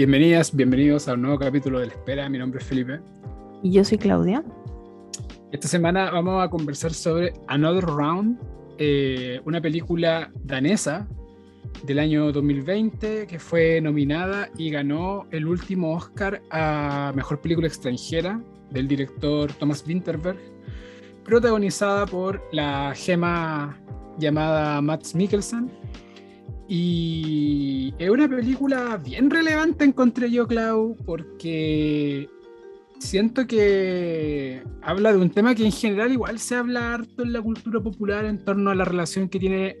Bienvenidas, bienvenidos a un nuevo capítulo de La Espera. Mi nombre es Felipe. Y yo soy Claudia. Esta semana vamos a conversar sobre Another Round, eh, una película danesa del año 2020 que fue nominada y ganó el último Oscar a Mejor Película Extranjera del director Thomas Winterberg, protagonizada por la gema llamada Mats Mikkelsen. Y es una película bien relevante, encontré yo, Clau, porque siento que habla de un tema que en general igual se habla harto en la cultura popular en torno a la relación que tiene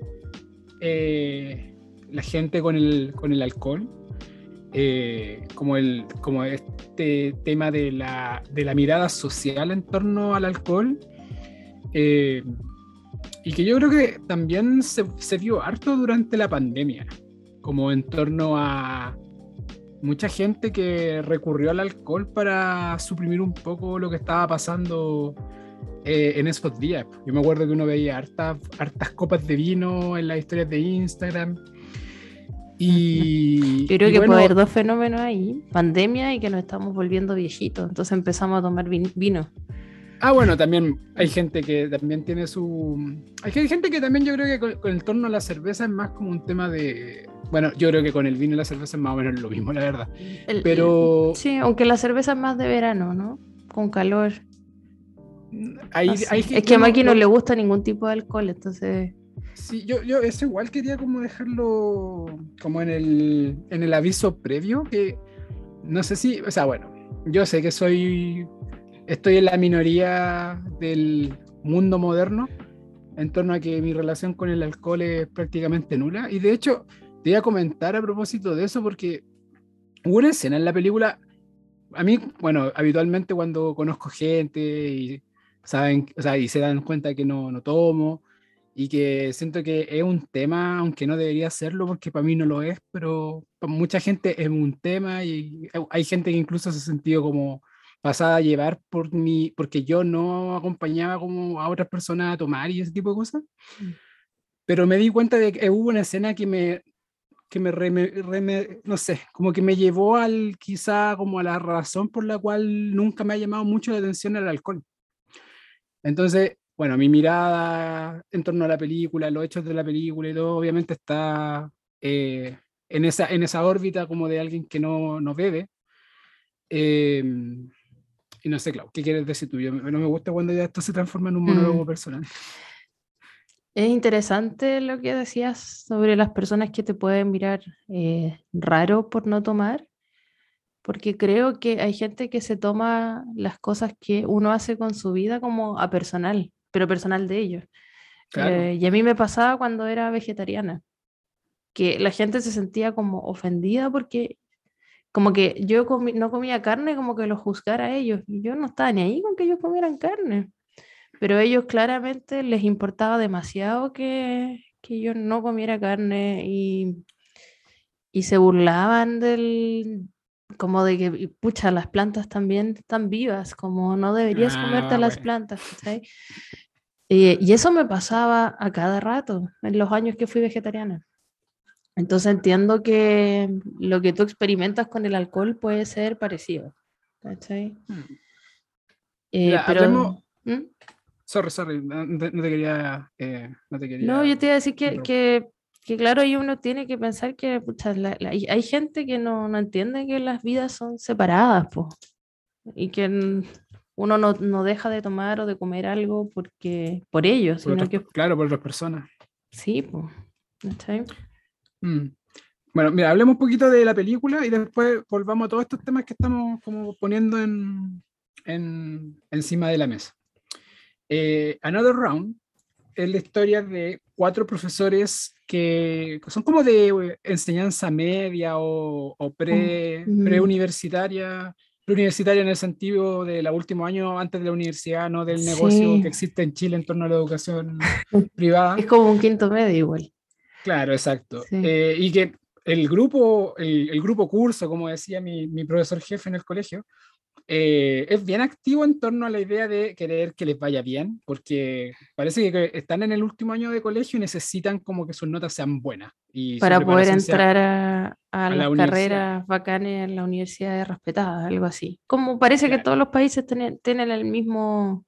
eh, la gente con el, con el alcohol. Eh, como, el, como este tema de la, de la mirada social en torno al alcohol. Eh, y que yo creo que también se, se vio harto durante la pandemia, como en torno a mucha gente que recurrió al alcohol para suprimir un poco lo que estaba pasando eh, en esos días. Yo me acuerdo que uno veía hartas, hartas copas de vino en las historias de Instagram. Y, Yo creo y que bueno, puede haber dos fenómenos ahí, pandemia y que nos estamos volviendo viejitos, entonces empezamos a tomar vin- vino. Ah, bueno, también hay gente que también tiene su... Hay gente que también yo creo que con, con el torno a la cerveza es más como un tema de... Bueno, yo creo que con el vino y la cerveza es más o menos lo mismo, la verdad. El- Pero Sí, aunque la cerveza es más de verano, ¿no? Con calor. hay, es que a Maki no no- le gusta ningún tipo de alcohol, entonces... Sí, yo, yo eso igual quería como dejarlo como en el, en el aviso previo, que no sé si, o sea, bueno, yo sé que soy, estoy en la minoría del mundo moderno en torno a que mi relación con el alcohol es prácticamente nula. Y de hecho, te iba a comentar a propósito de eso porque hubo una escena en la película, a mí, bueno, habitualmente cuando conozco gente y saben, o sea, y se dan cuenta que no, no tomo y que siento que es un tema, aunque no debería serlo porque para mí no lo es, pero para mucha gente es un tema y hay gente que incluso se ha sentido como pasada a llevar por mi, porque yo no acompañaba como a otras personas a tomar y ese tipo de cosas. Mm. Pero me di cuenta de que hubo una escena que me, que me, reme- reme- no sé, como que me llevó al, quizá como a la razón por la cual nunca me ha llamado mucho la atención el alcohol. Entonces, bueno, mi mirada en torno a la película, los hechos de la película y todo, obviamente está eh, en, esa, en esa órbita como de alguien que no, no bebe. Eh, y no sé, Clau, ¿qué quieres decir tú? Yo, no me gusta cuando ya esto se transforma en un monólogo Mm. personal. Es interesante lo que decías sobre las personas que te pueden mirar eh, raro por no tomar, porque creo que hay gente que se toma las cosas que uno hace con su vida como a personal, pero personal de ellos. Claro. Eh, y a mí me pasaba cuando era vegetariana, que la gente se sentía como ofendida porque como que yo comi- no comía carne, como que lo juzgara a ellos, y yo no estaba ni ahí con que ellos comieran carne pero a ellos claramente les importaba demasiado que, que yo no comiera carne y, y se burlaban del, como de que, pucha, las plantas también están vivas, como no deberías comerte Ah, las bueno. plantas, ¿cachai? Eh, y eso me pasaba a cada rato en los años que fui vegetariana. Entonces entiendo que lo que tú experimentas con el alcohol puede ser parecido, ¿cachai? Hmm. Eh, Mira, pero... hablemos- ¿Mm? Sorry, sorry, no te, no te quería. eh, no, te quería No, yo te iba a decir que, que, que claro, ahí uno tiene que pensar que pucha, la- la- hay gente que no, no entiende que las vidas son separadas, po, y que uno no, no deja de tomar o de comer algo porque, por ellos, Por sino otras- que Claro, por otras personas. sí, po, ¿cachai? Mm. Bueno, mira, hablemos un poquito de la película y después volvamos a todos estos temas que estamos como poniendo en, en- encima de la mesa. Eh, Another Round es la historia de cuatro profesores que son como de eh, enseñanza media o, o pre, Mm. preuniversitaria, preuniversitaria en el sentido de los últimos años antes de la universidad, no del negocio Sí. que existe en Chile en torno a la educación privada. Es como un quinto medio igual. Claro, exacto. Sí. Eh, y que el grupo, el, el grupo curso, como decía mi, mi profesor jefe en el colegio, eh, es bien activo en torno a la idea de querer que les vaya bien, porque parece que están en el último año de colegio y necesitan como que sus notas sean buenas. Y Para poder entrar a, a a la las carreras bacanes en la universidad respetadas, algo así. Como parece que todos los países tienen, tienen el mismo,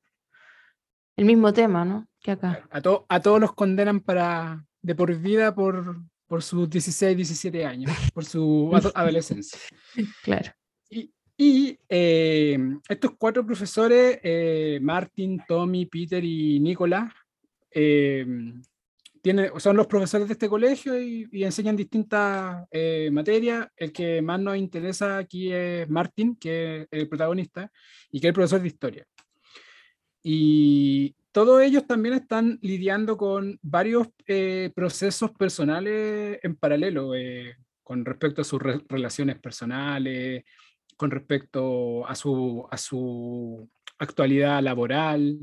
el mismo tema, ¿no? Que acá. A, to- a todos los condenan para de por vida por, por sus 16, 17 años, por su ado- adolescencia. Claro. Y, y, eh, estos cuatro profesores, eh, Martin, Tommy, Peter y Nicolás, eh, tienen, son los profesores de este colegio y, y enseñan distintas eh, materias. El que más nos interesa aquí es Martin, que es el protagonista, y que es el profesor de historia. Y todos ellos también están lidiando con varios eh, procesos personales en paralelo, eh, con respecto a sus re- relaciones personales, con respecto a su, a su actualidad laboral.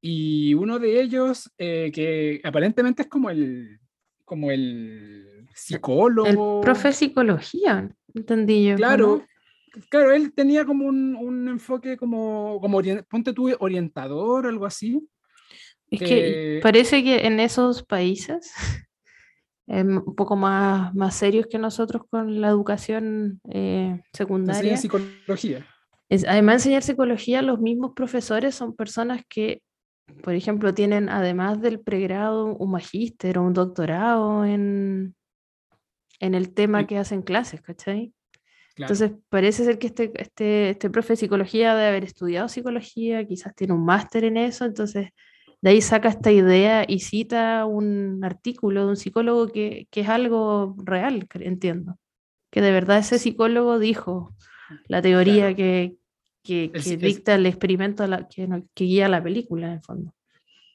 Y uno de ellos, eh, que aparentemente es como el, como el El psicólogo. profe de psicología, entendí yo. Claro, ¿no? Claro, él tenía como un, un enfoque como, como ponte tú, orientador, algo así. Es que que- parece que en esos países, em, un poco más, más serios que nosotros con la educación eh, secundaria, psicología. es, además de enseñar psicología, los mismos profesores son personas que, por ejemplo, tienen además del pregrado un magíster o un doctorado en, en el tema que hacen clases, ¿cachai? Claro. Entonces, parece ser que este, este, este profe de psicología debe haber estudiado psicología, quizás tiene un máster en eso, entonces de ahí saca esta idea y cita un artículo de un psicólogo que, que es algo real, entiendo. Que de verdad ese psicólogo dijo la teoría Claro. que, que, Es- que es- dicta el experimento la- que, que guía la película, en el fondo.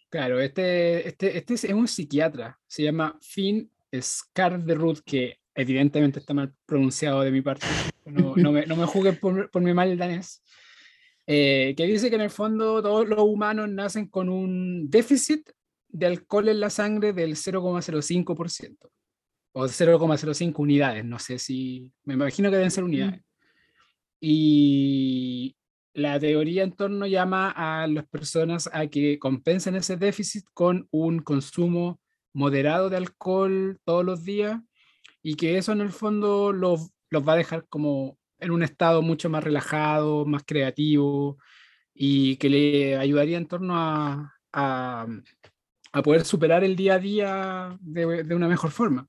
Claro, este, este, este es un psiquiatra, se llama Finn Skarderud, que evidentemente está mal pronunciado de mi parte, no, no me, no me juzguen por, por mi mal danés, eh, que dice que en el fondo todos los humanos nacen con un déficit de alcohol en la sangre del 0,05% o 0,05 unidades, no sé si, me imagino que deben ser unidades. Y la teoría en torno llama a las personas a que compensen ese déficit con un consumo moderado de alcohol todos los días y que eso en el fondo los, los va a dejar como en un estado mucho más relajado, más creativo y que le ayudaría en torno a, a, poder superar el día a día de, de una mejor forma.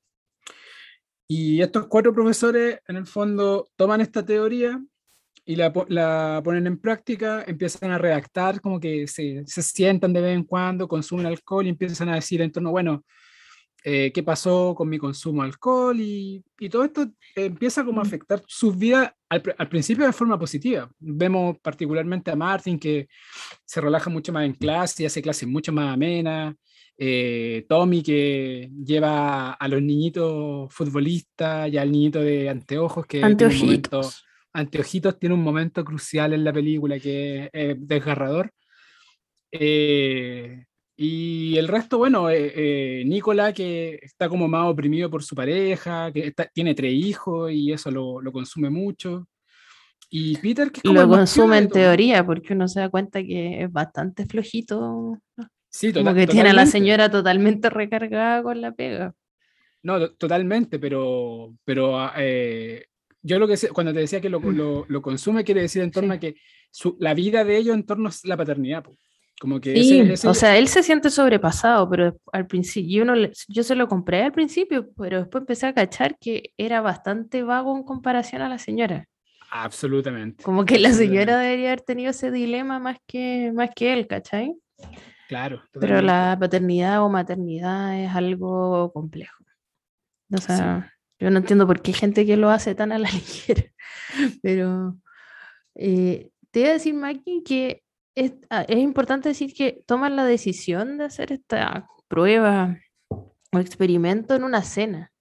Y estos cuatro profesores en el fondo toman esta teoría y la, la ponen en práctica, empiezan a redactar, como que se, se sientan de vez en cuando, consumen alcohol y empiezan a decir en torno, bueno, eh, qué pasó con mi consumo de alcohol y, y todo esto empieza como a Mm. afectar sus vidas al, al principio de forma positiva. Vemos particularmente a Martin que se relaja mucho más en clase y hace clases mucho más amenas. eh, Tommy que lleva a los niñitos futbolistas y al niñito de anteojos que tiene un momento, Anteojitos. Anteojitos tiene un momento crucial en la película que es eh, desgarrador. Eh, y el resto, bueno, eh, eh, Nicola que está como más oprimido por su pareja, que está- tiene tres hijos y eso lo, lo consume mucho. Y Peter que es como Lo consume en teoría, porque uno se da cuenta que es bastante flojito. Sí, Como tota- que tiene a la totalmente. señora totalmente recargada con la pega. No, to- totalmente, pero, pero ah, eh, yo lo que sé- cuando te decía que lo, lo, lo consume, quiere decir en torno Sí. a que su- la vida de ellos en torno a la paternidad. po. Como que Sí, ese- ese- o sea, él se siente sobrepasado, pero al principio, yo, no le- yo se lo compré al principio, pero después empecé a cachar que era bastante vago en comparación a la señora. absolutamente. Como que la señora debería haber tenido ese dilema más que, más que él, ¿cachai? Claro. Pero totalmente. la paternidad o maternidad es algo complejo. O sea, yo no entiendo por qué hay gente que lo hace tan a la ligera. Pero eh, te iba a decir, Maki, que es, ah, es importante decir que toman la decisión de hacer esta prueba o experimento en una cena.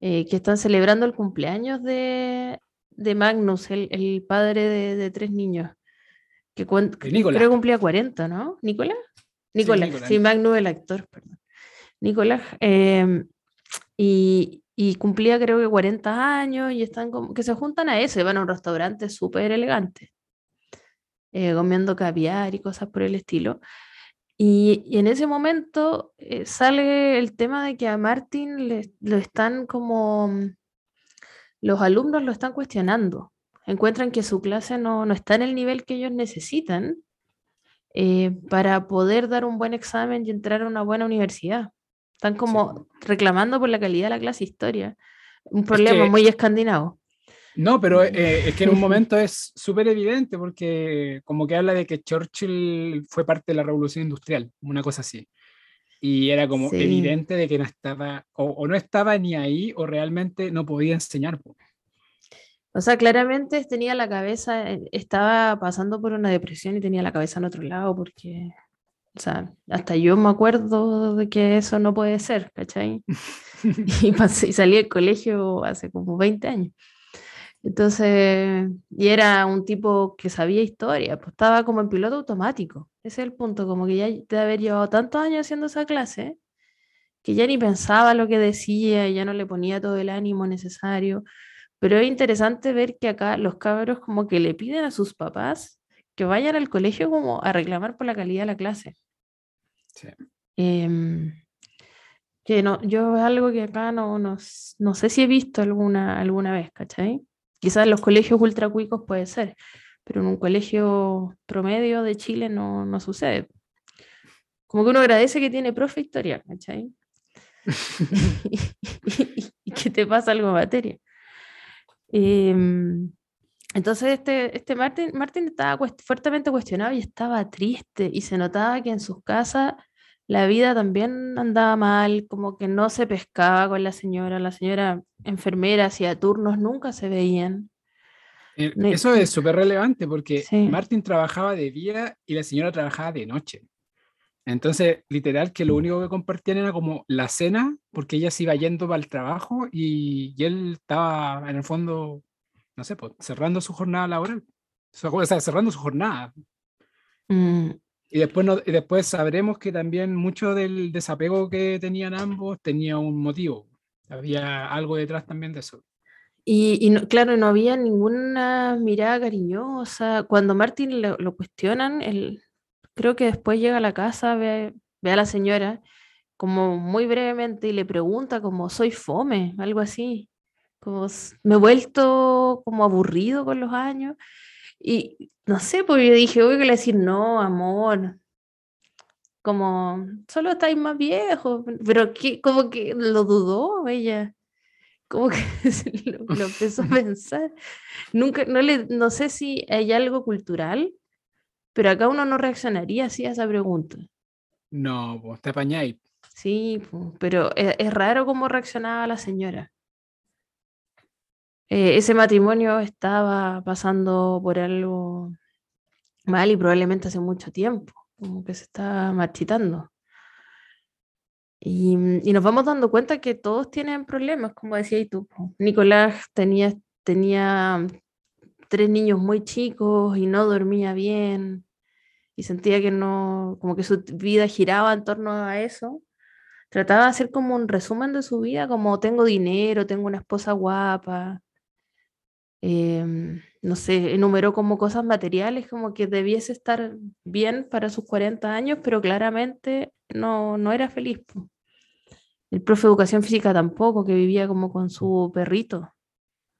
eh, que están celebrando el cumpleaños de, de Magnus, el, el padre de, de tres niños. Que Nicolás. creo que cumplía 40, ¿no? ¿Nicolás? Nicolás, Nicolás. sí, Magnus el actor, perdón. Nicolás, em, Y, y cumplía creo que 40 años y están como que se juntan a eso y van a un restaurante súper elegante, eh, comiendo caviar y cosas por el estilo. Y, y en ese momento eh, sale el tema de que a Martin le, lo están como, mm, los alumnos lo están cuestionando, encuentran que su clase no, no está en el nivel que ellos necesitan eh, para poder dar un buen examen y entrar a una buena universidad. Están como reclamando por la calidad de la clase historia. Un problema muy escandinavo. No, pero eh, es que en un momento es súper evidente porque como que habla de que Churchill fue parte de la revolución industrial, una cosa así. Y era como evidente de que no estaba, o, no estaba ni ahí, o realmente no podía enseñar. O sea, claramente tenía la cabeza, eh, estaba pasando por una depresión y tenía la cabeza en otro lado porque o sea, hasta yo me acuerdo de que eso no puede ser, ¿cachai? y, pasé, y salí del colegio hace como 20 años. Entonces, y era un tipo que sabía historia, pues estaba como en piloto automático. Ese es el punto, como que ya de haber llevado tantos años haciendo esa clase, que ya ni pensaba lo que decía, y ya no le ponía todo el ánimo necesario. Pero es interesante ver que acá los cabros como que le piden a sus papás que vayan al colegio como a reclamar por la calidad de la clase. Em, que no, yo es algo que acá no, no, no, sé si he visto alguna, alguna vez, ¿cachai? Quizás en los colegios ultracuicos puede ser, pero en un colegio promedio de Chile no, no sucede. Como que uno agradece que tiene profe historia, ¿cachai? y, que te pasa algo en materia. Em, entonces este, este Martin, Martin estaba fuertemente cuestionado y estaba triste y se notaba que en sus casas la vida también andaba mal, como que no se pescaba con la señora, la señora enfermera hacía turnos, nunca se veían. Eh, eso es súper relevante porque Martin trabajaba de día y la señora trabajaba de noche. Entonces, literal, que lo único que compartían era como la cena, porque ella se iba yendo para el trabajo y, y él estaba en el fondo no sé, pues, cerrando su jornada laboral. O sea, cerrando su jornada. Mm. Y después, no, y después sabremos que también mucho del desapego que tenían ambos tenía un motivo. Había algo detrás también de eso. Y, claro, no había ninguna mirada cariñosa. Cuando Martín lo, lo cuestionan, él, creo que después llega a la casa, ve, ve, a la señora como muy brevemente y le pregunta como soy fome, algo así me he vuelto como aburrido con los años. Y no sé, pues yo dije, voy a decir, no, amor. Como, solo estáis más viejos. Pero que, como que lo dudó ella. Como que lo, empezó a pensar. Nunca, no, le, no sé si hay algo cultural, pero acá uno no reaccionaría así a esa pregunta. No, pues te apañáis. Sí, pero es, es raro cómo reaccionaba la señora. Eh, ese matrimonio estaba pasando por algo mal y probablemente hace mucho tiempo, como que se está marchitando. Y, y, nos vamos dando cuenta que todos tienen problemas, como decías tú. Nicolás tenía, tenía tres niños muy chicos y no dormía bien y sentía que no, como que su vida giraba en torno a eso. Trataba de hacer como un resumen de su vida, como tengo dinero, tengo una esposa guapa, Em, no sé, enumeró como cosas materiales, como que debiese estar bien para sus 40 años, pero claramente no, no era feliz. El profe de educación física tampoco, que vivía como con su perrito.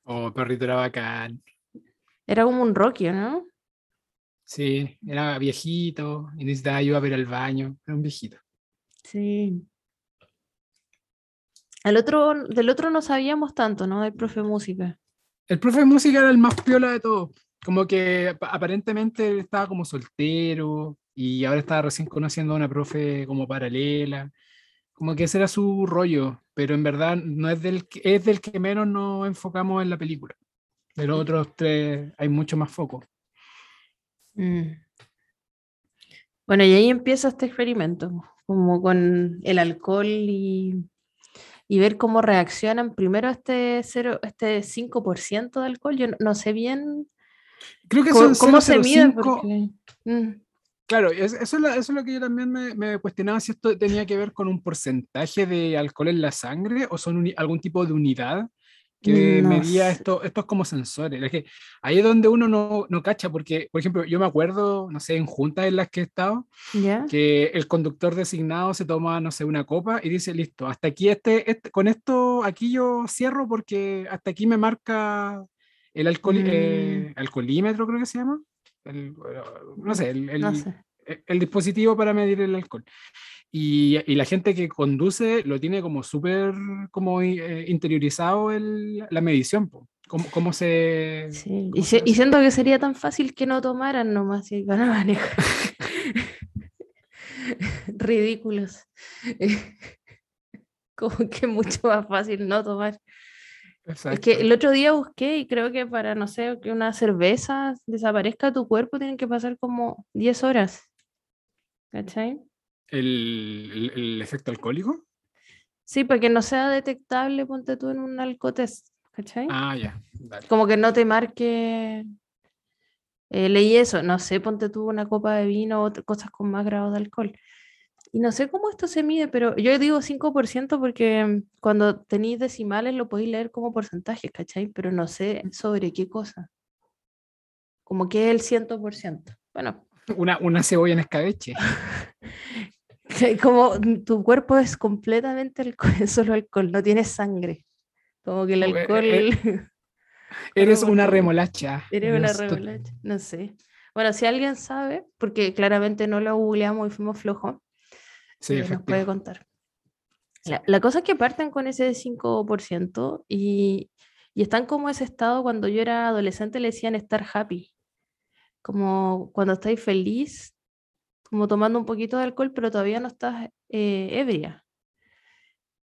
Oh, perrito era bacán. Era como un Rocky, ¿no? Sí, era viejito y necesitaba ayuda para ir al baño. Era un viejito. Sí. El otro, del otro no sabíamos tanto, ¿no? Del profe de música. El profe de música era el más piola de todos. Como que aparentemente estaba como soltero y ahora estaba recién conociendo a una profe como paralela. Como que ese era su rollo, pero en verdad no es del, es del que menos nos enfocamos en la película. De los otros tres hay mucho más foco. Mm. Bueno, y ahí empieza este experimento, como con el alcohol y y ver cómo reaccionan primero este, cero, este 5% de alcohol. Yo no, sé bien Creo que cómo, se mide. Mm. Claro, es- eso, es lo- eso es lo que yo también me, me cuestionaba si esto tenía que ver con un porcentaje de alcohol en la sangre o son algún tipo de unidad que No medía esto, estos como sensores. Es que ahí es donde uno no, no cacha, porque, por ejemplo, yo me acuerdo, no sé, en juntas en las que he estado, que el conductor designado se toma, no sé, una copa y dice, listo, hasta aquí, este, este- con esto, aquí yo cierro porque hasta aquí me marca el alcohol, Mm. eh, alcoholímetro, creo que se llama. El- no sé, el, No el- sé. e- el dispositivo para medir el alcohol. Y, y la gente que conduce lo tiene como súper como eh, interiorizado el- la medición, po. ¿Cómo, cómo se... Sí, cómo Y, se si- y siento que sería tan fácil que no tomaran nomás y van a manejar. Ridículos. Como que mucho más fácil no tomar. Es que Exacto. el otro día busqué y creo que para, no sé, que una cerveza desaparezca de tu cuerpo tienen que pasar como 10 horas. ¿Cachai? El, el- el efecto alcohólico. Sí, para que no sea detectable, ponte tú en un alcotest. ¿Cachai? Ah, ya. dale. como que no te marque. eh, leí eso, no sé, ponte tú una copa de vino o cosas con más grados de alcohol. Y no sé cómo esto se mide, pero yo digo 5% porque cuando tenéis decimales lo podéis leer como porcentaje, ¿cachai? Pero no sé sobre qué cosa. Como que es el 100%. Bueno, Una, una cebolla en escabeche. como tu cuerpo es completamente alcohol, solo alcohol, no tienes sangre. Como que el Eh, eh, alcohol... eh, Eres una porque- remolacha. Eres una Eres remolacha, no sé. Bueno, si alguien sabe, porque claramente no lo googleamos y fuimos flojos, Sí, nos puede contar. La, la cosa es que parten con ese 5% y, y están como ese estado cuando yo era adolescente le decían estar happy, como cuando estáis feliz, como tomando un poquito de alcohol, pero todavía no estás eh, ebria.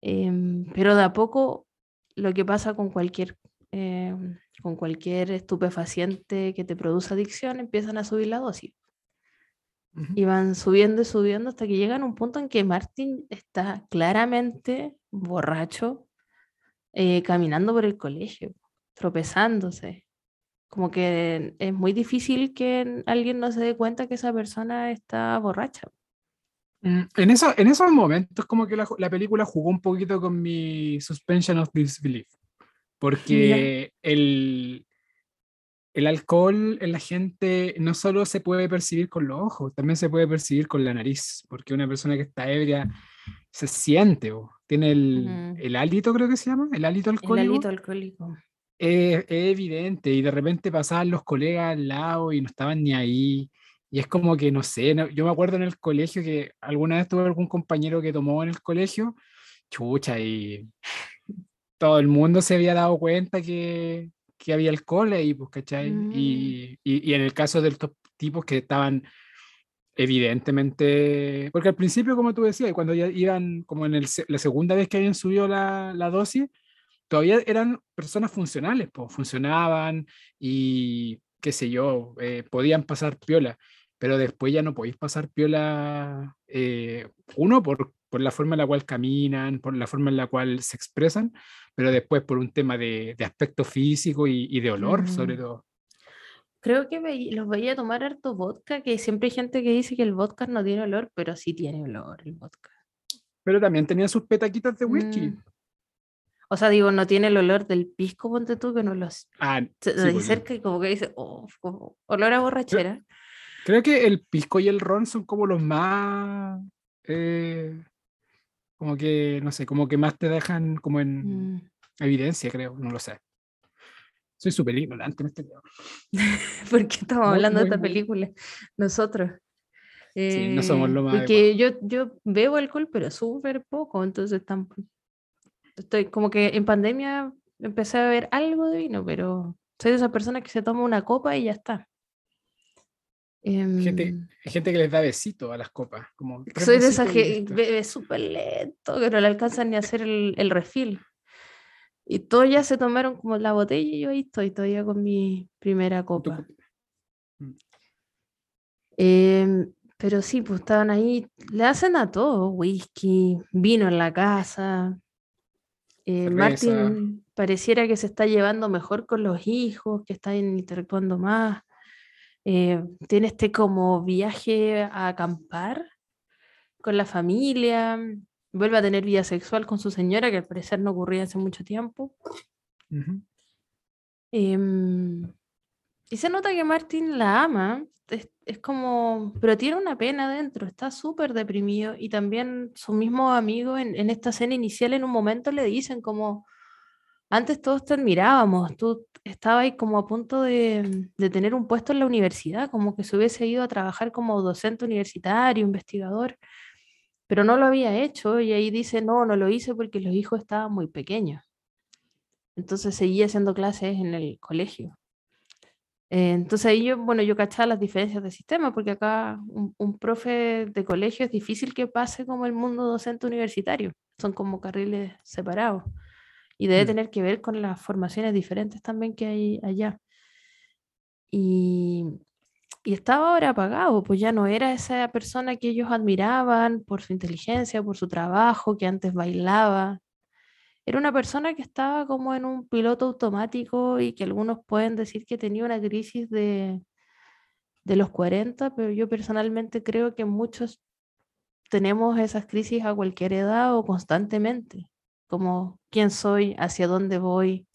Em, pero de a poco lo que pasa con cualquier, em, con cualquier estupefaciente que te produce adicción, empiezan a subir la dosis y van subiendo y subiendo hasta que llegan a un punto en que Martin está claramente borracho, eh, caminando por el colegio, tropezándose. Como que es muy difícil que alguien no se dé cuenta que esa persona está borracha. Mm, En, eso, en esos momentos como que la, la película jugó un poquito con mi suspension of disbelief, porque el, el alcohol en la gente no solo se puede percibir con los ojos, también se puede percibir con la nariz, porque una persona que está ebria se siente, o tiene el, Mm. el hálito, creo que se llama, el hálito El alcohólico. alito alcohólico. Es, es evidente y de repente pasaban los colegas al lado y no estaban ni ahí. Y es como que, no sé, no- yo me acuerdo en el colegio que alguna vez tuve algún compañero que tomó en el colegio, chucha, y todo el mundo se había dado cuenta que, que había alcohol ahí, pues, ¿cachai? Mm. Y, y, y en el caso de estos tipos que estaban evidentemente, porque al principio, como tú decías, cuando ya iban, como en el la segunda vez que habían subido la, la dosis, todavía eran personas funcionales, pues funcionaban y qué sé yo, eh, podían pasar piola, pero después ya no podéis pasar piola, eh, uno por, por la forma en la cual caminan, por la forma en la cual se expresan, pero después por un tema de, de aspecto físico y, y de olor, sobre Mm. todo. Creo que veí- los veía tomar harto vodka, que siempre hay gente que dice que el vodka no tiene olor, pero sí tiene olor el vodka. Pero también tenían sus petaquitas de whisky. Mm. O sea, digo, no tiene el olor del pisco, ponte tú, que no los Ah, se- sí, de pues, cerca y como que dice, oh, como olor a borrachera. Creo que el pisco y el ron son como los más, eh, como que, no sé, como que más te dejan como en Mm. evidencia, creo, no lo sé. Soy súper ignorante en este tema. ¿Por qué estamos Muy, hablando de esta muy. película? Nosotros. Sí, no somos Eh, lo más Porque yo, yo bebo alcohol, pero súper poco, entonces tampoco. Estoy como que en pandemia empecé a beber algo de vino, pero soy de esas personas que se toma una copa y ya está. Gente, Em, gente que les da besito a las copas. Como soy de esas que bebe súper lento, que no le alcanzan ni a hacer el, el refill. Y todos ya se tomaron como la botella y yo ahí estoy todavía con mi primera copa. copa. Em, pero sí, pues estaban ahí, le hacen a todo, whisky, vino en la casa. Eh. Martin pareciera que se está llevando mejor con los hijos, que están interactuando más. eh, tiene este como viaje a acampar con la familia, vuelve a tener vida sexual con su señora, que al parecer no ocurría hace mucho tiempo. Em, y se nota que Martin la ama, es, como, pero tiene una pena dentro, está súper deprimido y también su mismo amigo en, en, esta escena inicial en un momento le dicen como, antes todos te admirábamos, tú estabas ahí como a punto de, de tener un puesto en la universidad, como que se hubiese ido a trabajar como docente universitario, investigador, pero no lo había hecho y ahí dice, no, no lo hice porque los hijos estaban muy pequeños. Entonces seguía haciendo clases en el colegio. Eh, entonces ahí yo, bueno, yo cachaba las diferencias de sistema, porque acá un, profe de colegio es difícil que pase como el mundo docente universitario, son como carriles separados. Y debe mm. tener que ver con las formaciones diferentes también que hay allá. Y, y estaba ahora apagado, pues ya no era esa persona que ellos admiraban por su inteligencia, por su trabajo, que antes bailaba, era una persona que estaba como en un piloto automático y que algunos pueden decir que tenía una crisis de, de los 40, pero yo personalmente creo que muchos tenemos esas crisis a cualquier edad o constantemente, como quién soy, hacia dónde voy,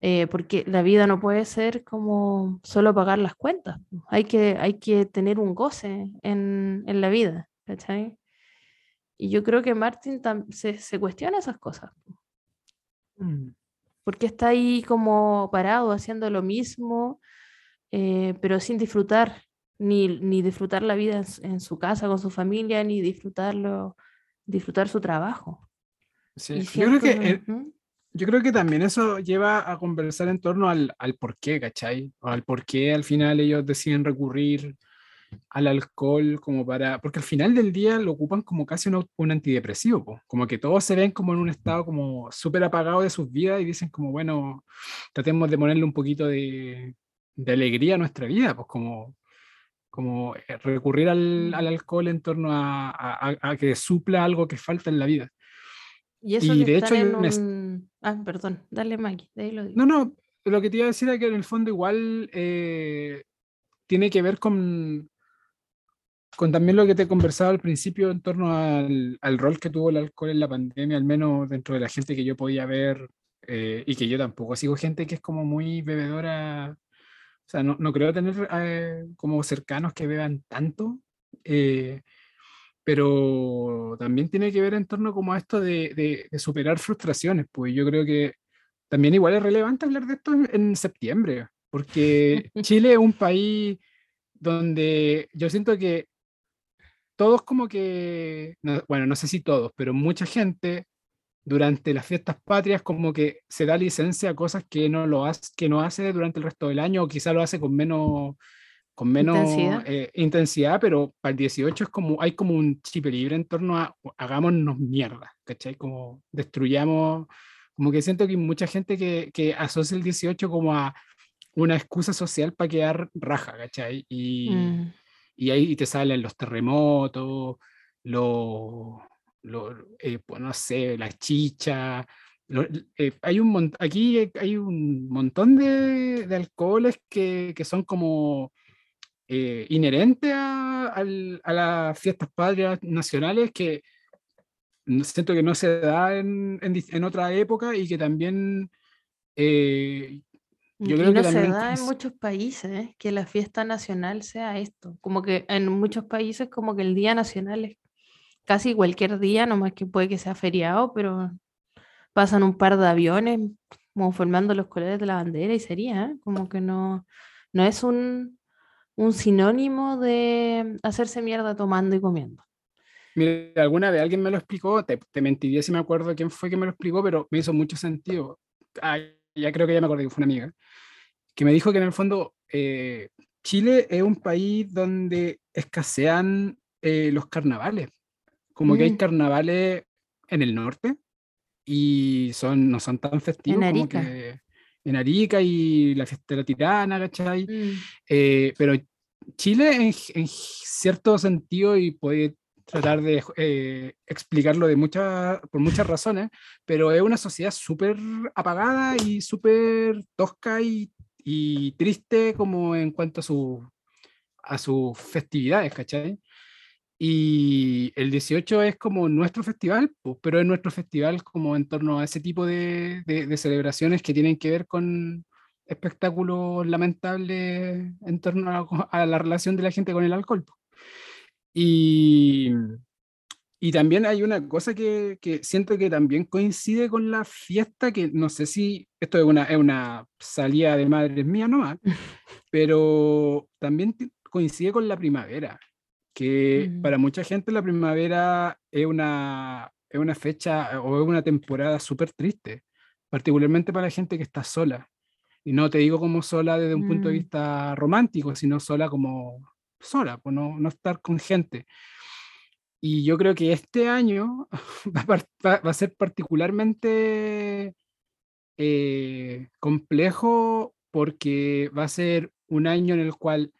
eh, porque la vida no puede ser como solo pagar las cuentas, hay que, hay que tener un goce en, en la vida, ¿cachai? Y yo creo que Martin se, se, cuestiona esas cosas. Mm. Porque está ahí como parado haciendo lo mismo, eh, pero sin disfrutar, ni, ni, disfrutar la vida en, su casa con su familia, ni disfrutarlo, disfrutar su trabajo. Sí. Yo, creo que, yo creo que también eso lleva a conversar en torno al, al por qué, ¿cachai? O al por qué al final ellos deciden recurrir al alcohol como para, porque al final del día lo ocupan como casi un, un antidepresivo, como que todos se ven como en un estado como súper apagado de sus vidas y dicen como, bueno, tratemos de ponerle un poquito de, de alegría a nuestra vida, pues como, como eh, recurrir al, al alcohol en torno a, a, a, que supla algo que falta en la vida. Y, eso de hecho Ah, perdón, dale Maggie, de ahí lo digo. No, no, lo que te iba a decir es que en el fondo igual eh, tiene que ver con, con también lo que te conversaba al principio en torno al, al, rol que tuvo el alcohol en la pandemia, al menos dentro de la gente que yo podía ver eh, y que yo tampoco sigo gente que es como muy bebedora, o sea, no, no creo tener eh, como cercanos que beban tanto, eh, pero también tiene que ver en torno como a esto de, de, de, superar frustraciones, pues yo creo que también igual es relevante hablar de esto en, en septiembre, porque Chile es un país donde yo siento que todos como que, bueno, no sé si todos, pero mucha gente durante las fiestas patrias como que se da licencia a cosas que no, lo hace, que no hace durante el resto del año o quizá lo hace con menos, con menos intensidad. Eh, intensidad, pero para el 18 es como, hay como un chip libre en torno a hagámonos mierda, ¿cachai? Como destruyamos, como que siento que hay mucha gente que, que asocia el 18 como a una excusa social para quedar raja, ¿cachai? Y, mm y ahí te salen los terremotos, los, eh, pues no sé, la chicha. Eh, hay un aquí hay un montón de, alcoholes que, que, son como eh, inherentes a, las fiestas patrias nacionales que siento que no se da en, en, en otra época y que también yo creo y no que se da en muchos países que la fiesta nacional sea esto. Como que en muchos países como que el día nacional es casi cualquier día, nomás que puede que sea feriado, pero pasan un par de aviones como formando los colores de la bandera y sería, ¿eh? como que no, no es un, un sinónimo de hacerse mierda tomando y comiendo. Mira, alguna vez alguien me lo explicó, te, te, mentiría si me acuerdo quién fue que me lo explicó, pero me hizo mucho sentido. Ay, ya creo que ya me acordé que fue una amiga, que me dijo que en el fondo eh, Chile es un país donde escasean eh, los carnavales. Como mm. que hay mm. carnavales en el norte y son, no son tan festivos en como que en Arica y la fiesta de la tirana, ¿cachai? Mm. Eh, pero Chile en, en, cierto sentido, y puede tratar de eh, explicarlo de muchas, por muchas razones, pero es una sociedad súper apagada y súper tosca y, y triste como en cuanto a, su, a sus festividades, ¿cachai? Y el 18 es como nuestro festival, pues, pero es nuestro festival como en torno a ese tipo de, de, de celebraciones que tienen que ver con espectáculos lamentables en torno a, a, la relación de la gente con el alcohol. Pues. Y, y también hay una cosa que, que, siento que también coincide con la fiesta, que no sé si esto es una, es una salida de madres mía nomás, pero también coincide con la primavera que mm. para mucha gente la primavera es una, es una fecha o es una temporada súper triste, particularmente para la gente que está sola. Y no te digo como sola desde un mm. punto de mm. vista romántico, sino sola como sola, pues no, no estar con gente. Y yo creo que este año va, a ser particularmente eh, complejo porque va a ser un año en el cual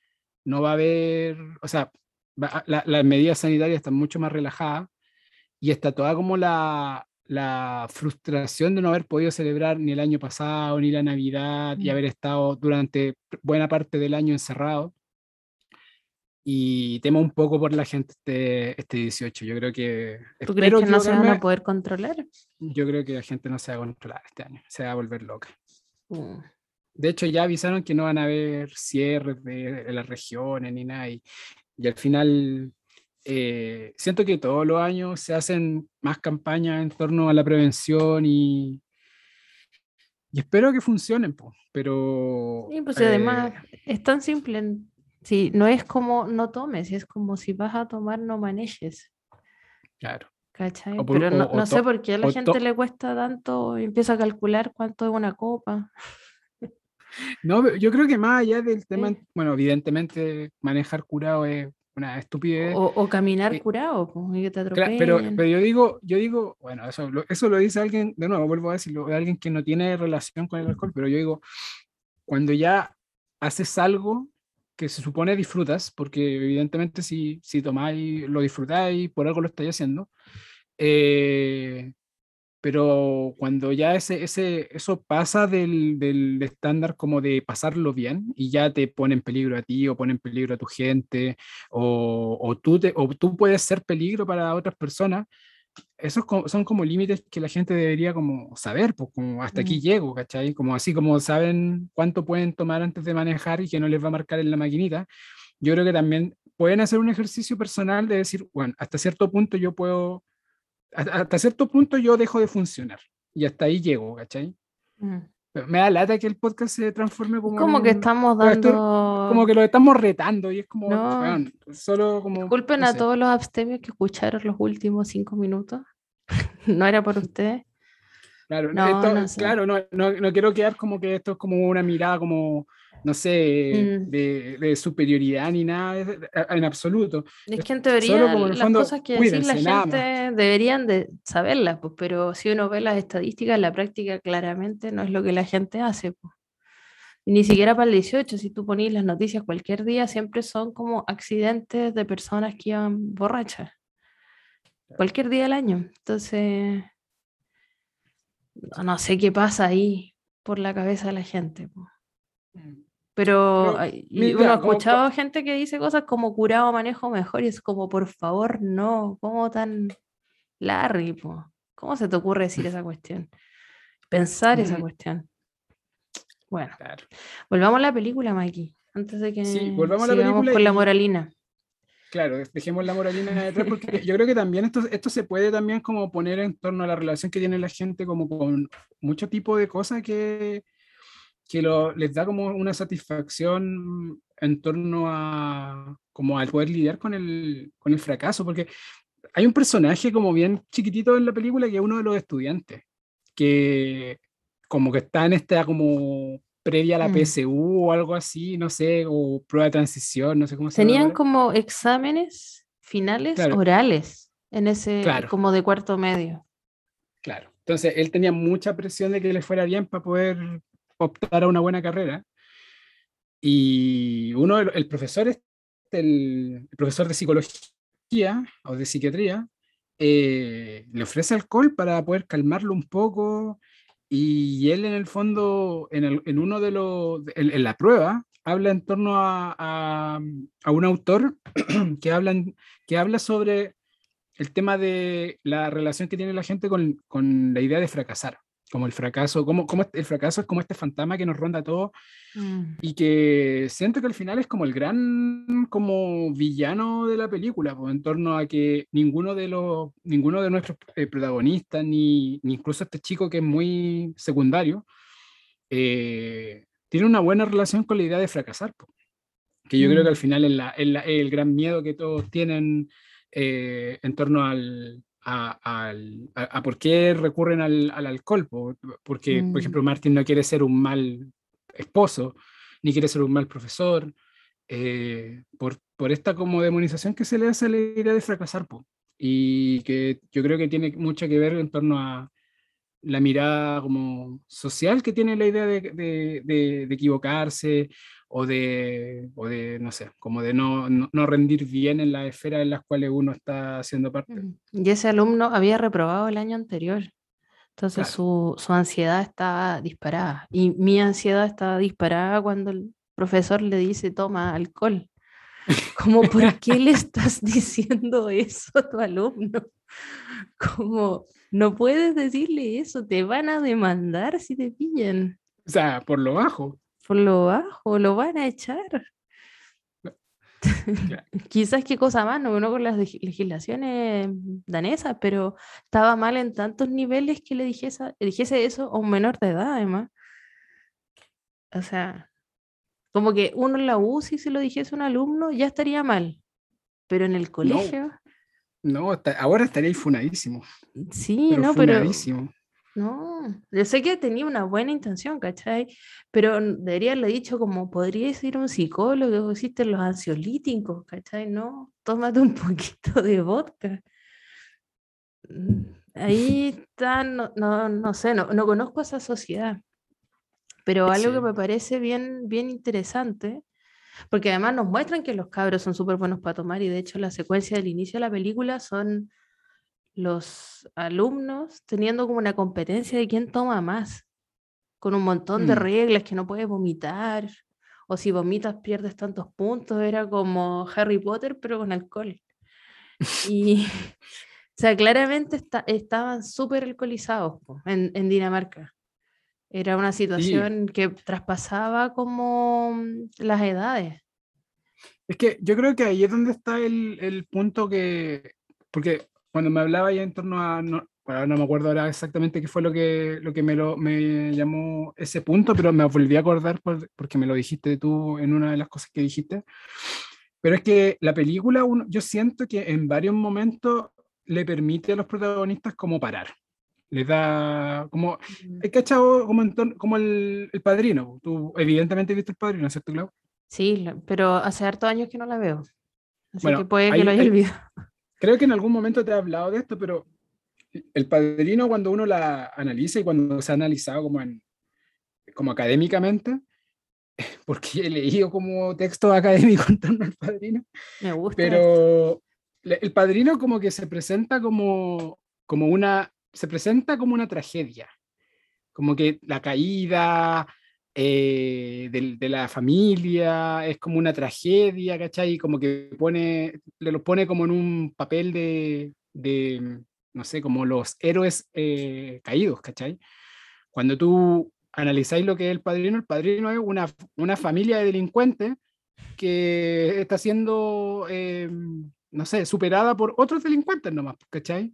no va a haber, o sea, las medidas sanitarias están mucho más relajadas y está toda como la, la, frustración de no haber podido celebrar ni el año pasado ni la Navidad y mm. haber estado durante buena parte del año encerrado. Y temo un poco por la gente este, este 18. Yo creo que... ¿Tú crees que no se van a poder controlar? Yo creo que la gente no se va a controlar este año. Se va a volver loca. Mm. De hecho, ya avisaron que no van a haber cierres de, de las regiones ni nada. Y y al final, eh, siento que todos los años se hacen más campañas en torno a la prevención y, y espero que funcionen, pero... Sí, pues además eh, es tan simple. Sí, no es como no tomes, es como si vas a tomar no manejes. Claro. ¿Cachai? pero no, no sé por qué a la gente le cuesta tanto, empieza a calcular cuánto es una copa. No, yo creo que más allá del tema, bueno, evidentemente manejar curado es una estupidez. O, caminar eh, curado, que te pero, pero yo digo, yo digo, bueno, eso lo, eso lo dice alguien, de nuevo, vuelvo a decirlo, alguien que no tiene relación con el alcohol, pero yo digo, cuando ya haces algo que se supone disfrutas, porque evidentemente si, si tomáis, lo disfrutáis, por algo lo estáis haciendo, eh, pero cuando ya ese, ese, eso pasa del, del, estándar como de pasarlo bien y ya te pone en peligro a ti o pone en peligro a tu gente o, o tú, te, o tú puedes ser peligro para otras personas, esos son como límites que la gente debería como saber, pues como hasta aquí llego, ¿cachai? Como así como saben cuánto pueden tomar antes de manejar y que no les va a marcar en la maquinita, yo creo que también pueden hacer un ejercicio personal de decir, bueno, hasta cierto punto yo puedo hasta cierto punto yo dejo de funcionar y hasta ahí llego, ¿cachai? Mm. Me da lata que el podcast se transforme como. Como que estamos dando. como que lo estamos retando y es como. No. solo como. Disculpen a todos los abstemios que escucharon los últimos cinco minutos. no era por ustedes. Claro, no, claro no, no, quiero quedar como que esto es como una mirada como no sé, mm. de, superioridad ni nada en absoluto. Es que en teoría las cosas que decir la gente deberían de saberlas, pues, pero si uno ve las estadísticas, la práctica claramente no es lo que la gente hace. Pues. Ni siquiera para el 18, si tú pones las noticias cualquier día, siempre son como accidentes de personas que iban borrachas. Cualquier día del año. Entonces, no sé qué pasa ahí por la cabeza de la gente. Pues. Pero, uno ha escuchado gente que dice cosas como curado manejo mejor y es como, por favor, no, ¿cómo tan Larry? Po? ¿Cómo se te ocurre decir esa cuestión? Pensar esa cuestión. Bueno, volvamos a la película, Mikey, antes de que sí, volvamos a la película con la moralina. Claro, dejemos la moralina detrás porque yo creo que también esto, esto se puede también como poner en torno a la relación que tiene la gente como con mucho tipo de cosas que, que lo, les da como una satisfacción en torno a como al poder lidiar con el, con el fracaso, porque hay un personaje como bien chiquitito en la película que es uno de los estudiantes, que como que está en esta como previa a la mm. PSU o algo así, no sé, o prueba de transición, no sé cómo se llama. Tenían como exámenes finales orales en ese, como de cuarto medio. Claro, entonces él tenía mucha presión de que le fuera bien para poder optar a una buena carrera. Y uno, el profesor, el, profesor de psicología o de psiquiatría, eh, le ofrece alcohol para poder calmarlo un poco y él en el fondo, en, en uno de los, en, en, la prueba, habla en torno a, a, a un autor que, hablan, que habla sobre el tema de la relación que tiene la gente con, con la idea de fracasar como el fracaso, como, como el fracaso es como este fantasma que nos ronda todo mm. y que siento que al final es como el gran como villano de la película, pues, en torno a que ninguno de los ninguno de nuestros eh, protagonistas ni, ni, incluso este chico que es muy secundario eh, tiene una buena relación con la idea de fracasar, pues. que yo creo que al mm. final es, la, es, la, es, el gran miedo que todos tienen eh, en torno al, a, a, por qué recurren al, al alcohol, porque, por mm. ejemplo, Martin no quiere ser un mal esposo, ni quiere ser un mal profesor, eh, por, por, esta como demonización que se le hace a la idea de fracasar, y que yo creo que tiene mucho que ver en torno a la mirada como social que tiene la idea de, de, de, de equivocarse o de, o de, no sé, como de no, no, rendir bien en la esfera en las cuales uno está haciendo parte. Y ese alumno había reprobado el año anterior, entonces su, su, ansiedad estaba disparada. Y mi ansiedad estaba disparada cuando el profesor le dice, toma alcohol. Como, ¿por qué le estás diciendo eso a tu alumno? Como, no puedes decirle eso, te van a demandar si te pillan. O sea, por lo bajo por lo bajo, lo van a echar. Quizás qué cosa más, no, no con las legislaciones danesas, pero estaba mal en tantos niveles que le dijese, dijese eso a un menor de edad, además. O sea, como que uno en la U, si se lo dijese a un alumno, ya estaría mal, pero en el colegio. No, ahora estaría funadísimo. Sí, no, pero no, yo sé que tenía una buena intención, ¿cachai? Pero debería haberle dicho como, podrías ir a un psicólogo, existen los ansiolíticos, ¿cachai? No, tómate un poquito de vodka. Mm, ahí está, no, no, sé, no, no, conozco esa sociedad, pero algo que me parece bien, bien interesante, porque además nos muestran que los cabros son súper buenos para tomar y de hecho la secuencia del inicio de la película son los alumnos teniendo como una competencia de quién toma más, con un montón de mm. reglas que no puedes vomitar, o si vomitas pierdes tantos puntos, era como Harry Potter pero con alcohol. Y, o sea, claramente estaban súper alcoholizados en, en, Dinamarca. Era una situación que traspasaba como mm, las edades. Es que yo creo que ahí es donde está el, el punto que, porque cuando me hablaba ya en torno a, no, no me acuerdo ahora exactamente qué fue lo que, lo que me, lo, me llamó ese punto, pero me volví a acordar porque me lo dijiste tú en una de las cosas que dijiste. Pero es que la película, uno, yo siento que en varios momentos le permite a los protagonistas como parar. Les da como, he cachado como, como el, el, padrino. Tú evidentemente viste el padrino, ¿cierto, Clau? Sí, pero hace hartos años que no la veo. Así que puede que lo haya olvidado creo que en algún momento te he hablado de esto, pero el padrino cuando uno la analiza y cuando se ha analizado como, en, como académicamente, porque he leído como texto académico en torno al padrino. Me gusta. Pero el padrino como que se presenta como, como una, se presenta como una tragedia. Como que la caída, eh, de, de, la familia, es como una tragedia, ¿cachai? Como que pone, le lo pone como en un papel de, de no sé, como los héroes eh, caídos, ¿cachai? Cuando tú analizáis lo que es el padrino, el padrino es una, una familia de delincuentes que está siendo, eh, no sé, superada por otros delincuentes nomás, ¿cachai?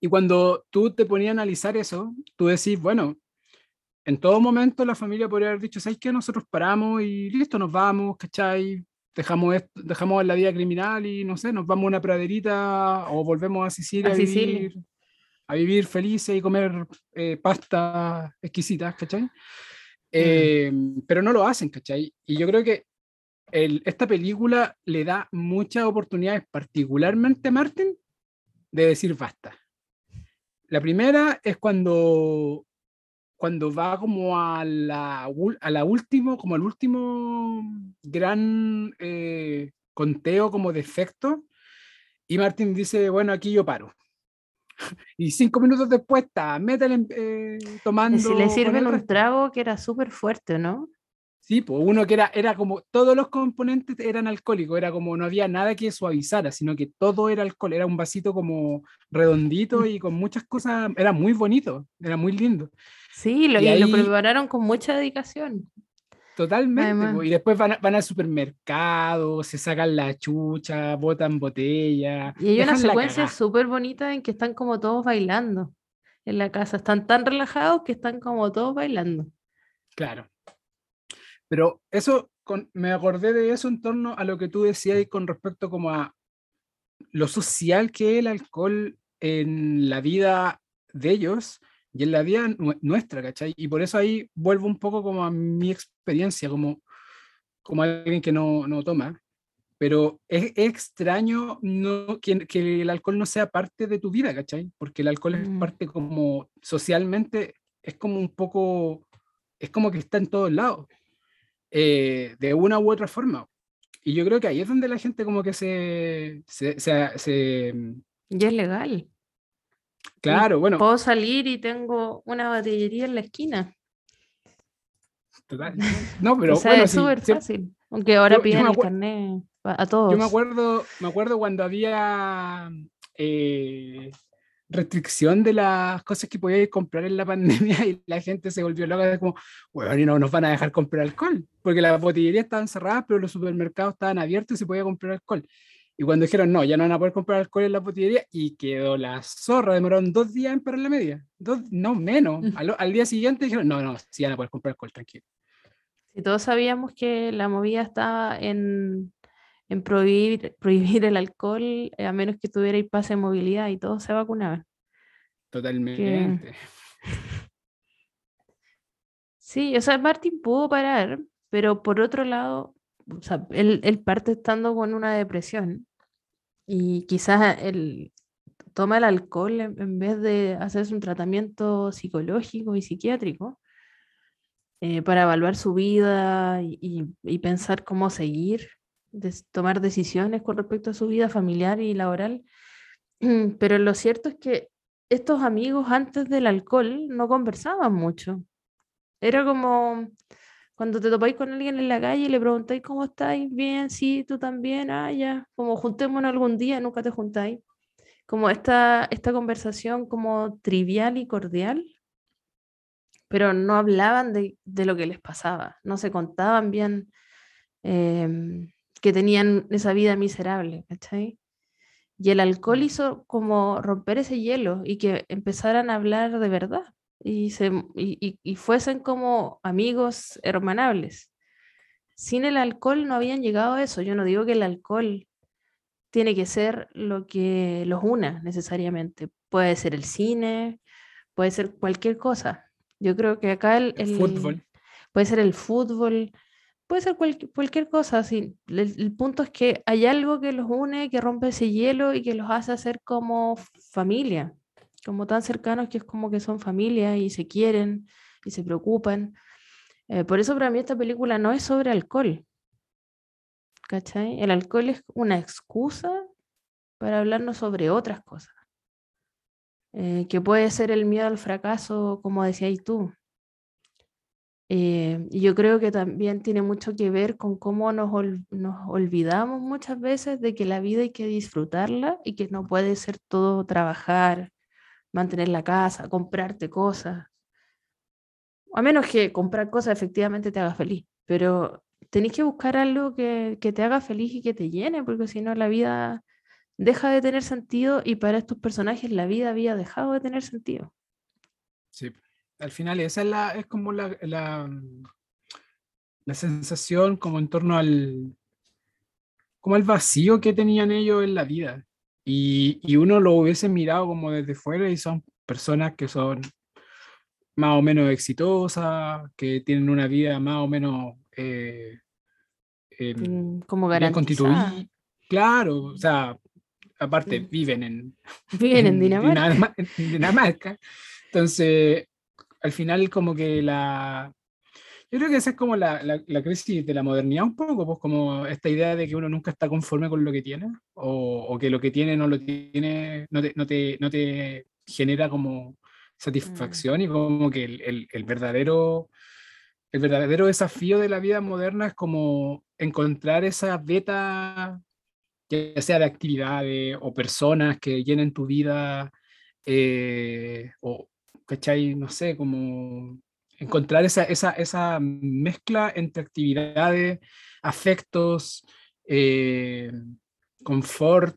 Y cuando tú te ponías a analizar eso, tú decís, bueno, en todo momento la familia podría haber dicho, ¿sabes qué? Nosotros paramos y listo, nos vamos, ¿cachai? Dejamos, esto, dejamos la vida criminal y no sé, nos vamos a una praderita o volvemos a Sicilia, a, Vivir, a vivir felices y comer eh, pastas exquisitas, ¿cachai? Mm. Eh, pero no lo hacen, ¿cachai? Y yo creo que el, esta película le da muchas oportunidades, particularmente a Martin, de decir basta. La primera es cuando cuando va como a la, a la último, como el último gran eh, conteo como de efecto, y Martin dice, bueno, aquí yo paro. y cinco minutos después está, métele eh, tomando. Si le sirven un trago que era súper fuerte, ¿no? Sí, pues uno que era, era como, todos los componentes eran alcohólicos, era como, no había nada que suavizara, sino que todo era alcohol, era un vasito como redondito y con muchas cosas, era muy bonito, era muy lindo. Sí, lo, Y y lo prepararon con mucha dedicación. Totalmente. Po, Y después van, a- van al supermercado, se sacan la chucha, botan botella. Y hay una secuencia súper bonita en que están como todos bailando en la casa. Están tan relajados que están como todos bailando. Claro. Pero eso, con, me acordé de eso en torno a lo que tú decías y con respecto como a lo social que es el alcohol en la vida de ellos y en la vida nue- nuestra, ¿cachai? Y por eso ahí vuelvo un poco como a mi experiencia, como, como alguien que no, no toma. Pero es, es extraño no, que, que el alcohol no sea parte de tu vida, ¿cachai? Porque el alcohol es Mm. parte como socialmente, es como un poco, es como que está en todos lados, eh, de una u otra forma. Y yo creo que ahí es donde la gente como que se, se, se- se- Y es legal. claro, bueno, Puedo salir y tengo una botillería en la esquina. total. No, pero o sea, bueno, es súper fácil. Aunque ahora yo- piden el carnet a todos. Yo me acuerdo, me acuerdo cuando había eh, restricción de las cosas que podíais comprar en la pandemia y la gente se volvió loca, de como, bueno, y no nos van a dejar comprar alcohol, porque las botillerías estaban cerradas, pero los supermercados estaban abiertos y se podía comprar alcohol. Y cuando dijeron, no, ya no van a poder comprar alcohol en la botillería, y quedó la zorra, demoraron dos días en parar la media, dos, no menos. Mm. Al, al día siguiente dijeron, no, no, sí van a poder comprar alcohol, tranquilo. Si todos sabíamos que la movida estaba en, en prohibir, prohibir el alcohol, eh, a menos que tuvierais pase de movilidad y todos se vacunaban. Totalmente. Sí, o sea, Martin pudo parar, pero por otro lado, o sea, él, él parte estando con una depresión y quizás él toma el alcohol en, en vez de hacerse un tratamiento psicológico y psiquiátrico eh, para evaluar su vida y, y- y pensar cómo seguir, des- tomar decisiones con respecto a su vida familiar y laboral. Pero lo cierto es que estos amigos antes del alcohol no conversaban mucho. Era como cuando te topáis con alguien en la calle y le preguntáis cómo estáis, bien, sí, tú también, ah, ya, como juntémonos algún día, nunca te juntáis. Como esta, esta conversación como trivial y cordial, pero no hablaban de, de lo que les pasaba, no se contaban bien em, que tenían esa vida miserable, ¿cachai? Y el alcohol hizo como romper ese hielo y que empezaran a hablar de verdad y, se, y, y- y fuesen como amigos hermanables. Sin el alcohol no habían llegado a eso. Yo no digo que el alcohol tiene que ser lo que los una necesariamente. Puede ser el cine, puede ser cualquier cosa. Yo creo que acá el, El el- fútbol. puede ser el fútbol, puede ser cualqui- cualquier cosa. sí. El, el punto es que hay algo que los une, que rompe ese hielo y que los hace hacer como familia, como tan cercanos que es como que son familia y se quieren y se preocupan. Eh, por eso para mí esta película no es sobre alcohol. ¿Cachai? El alcohol es una excusa para hablarnos sobre otras cosas. eh, que puede ser el miedo al fracaso, como decías tú. Eh, yo creo que también tiene mucho que ver con cómo nos, ol- nos olvidamos muchas veces de que la vida hay que disfrutarla y que no puede ser todo trabajar, mantener la casa, comprarte cosas. A menos que comprar cosas efectivamente te haga feliz, pero tenés que buscar algo que, que te haga feliz y que te llene, porque si no la vida deja de tener sentido y para estos personajes la vida había dejado de tener sentido. Sí, al final esa es, la, es como la, la, mm, la sensación como en torno al, como al vacío que tenían ellos en la vida. Y, y uno lo hubiese mirado como desde fuera y son personas que son más o menos exitosas, que tienen una vida más o menos eh, Mm, Como garantizada. Claro, o sea, aparte Mm. viven en, Viven en Dinamarca. En Dinamarca. Entonces, al final como que la... Yo creo que esa es como la, la- la crisis de la modernidad un poco, pues como esta idea de que uno nunca está conforme con lo que tiene, o, o que lo que tiene no lo tiene, no te, no te, no te genera como satisfacción y como que el, el, el, verdadero el verdadero desafío de la vida moderna es como encontrar esa beta ya sea de actividades o personas que llenen tu vida eh, o, ¿cachai? No sé, como encontrar esa, esa, esa mezcla entre actividades, afectos, eh, confort,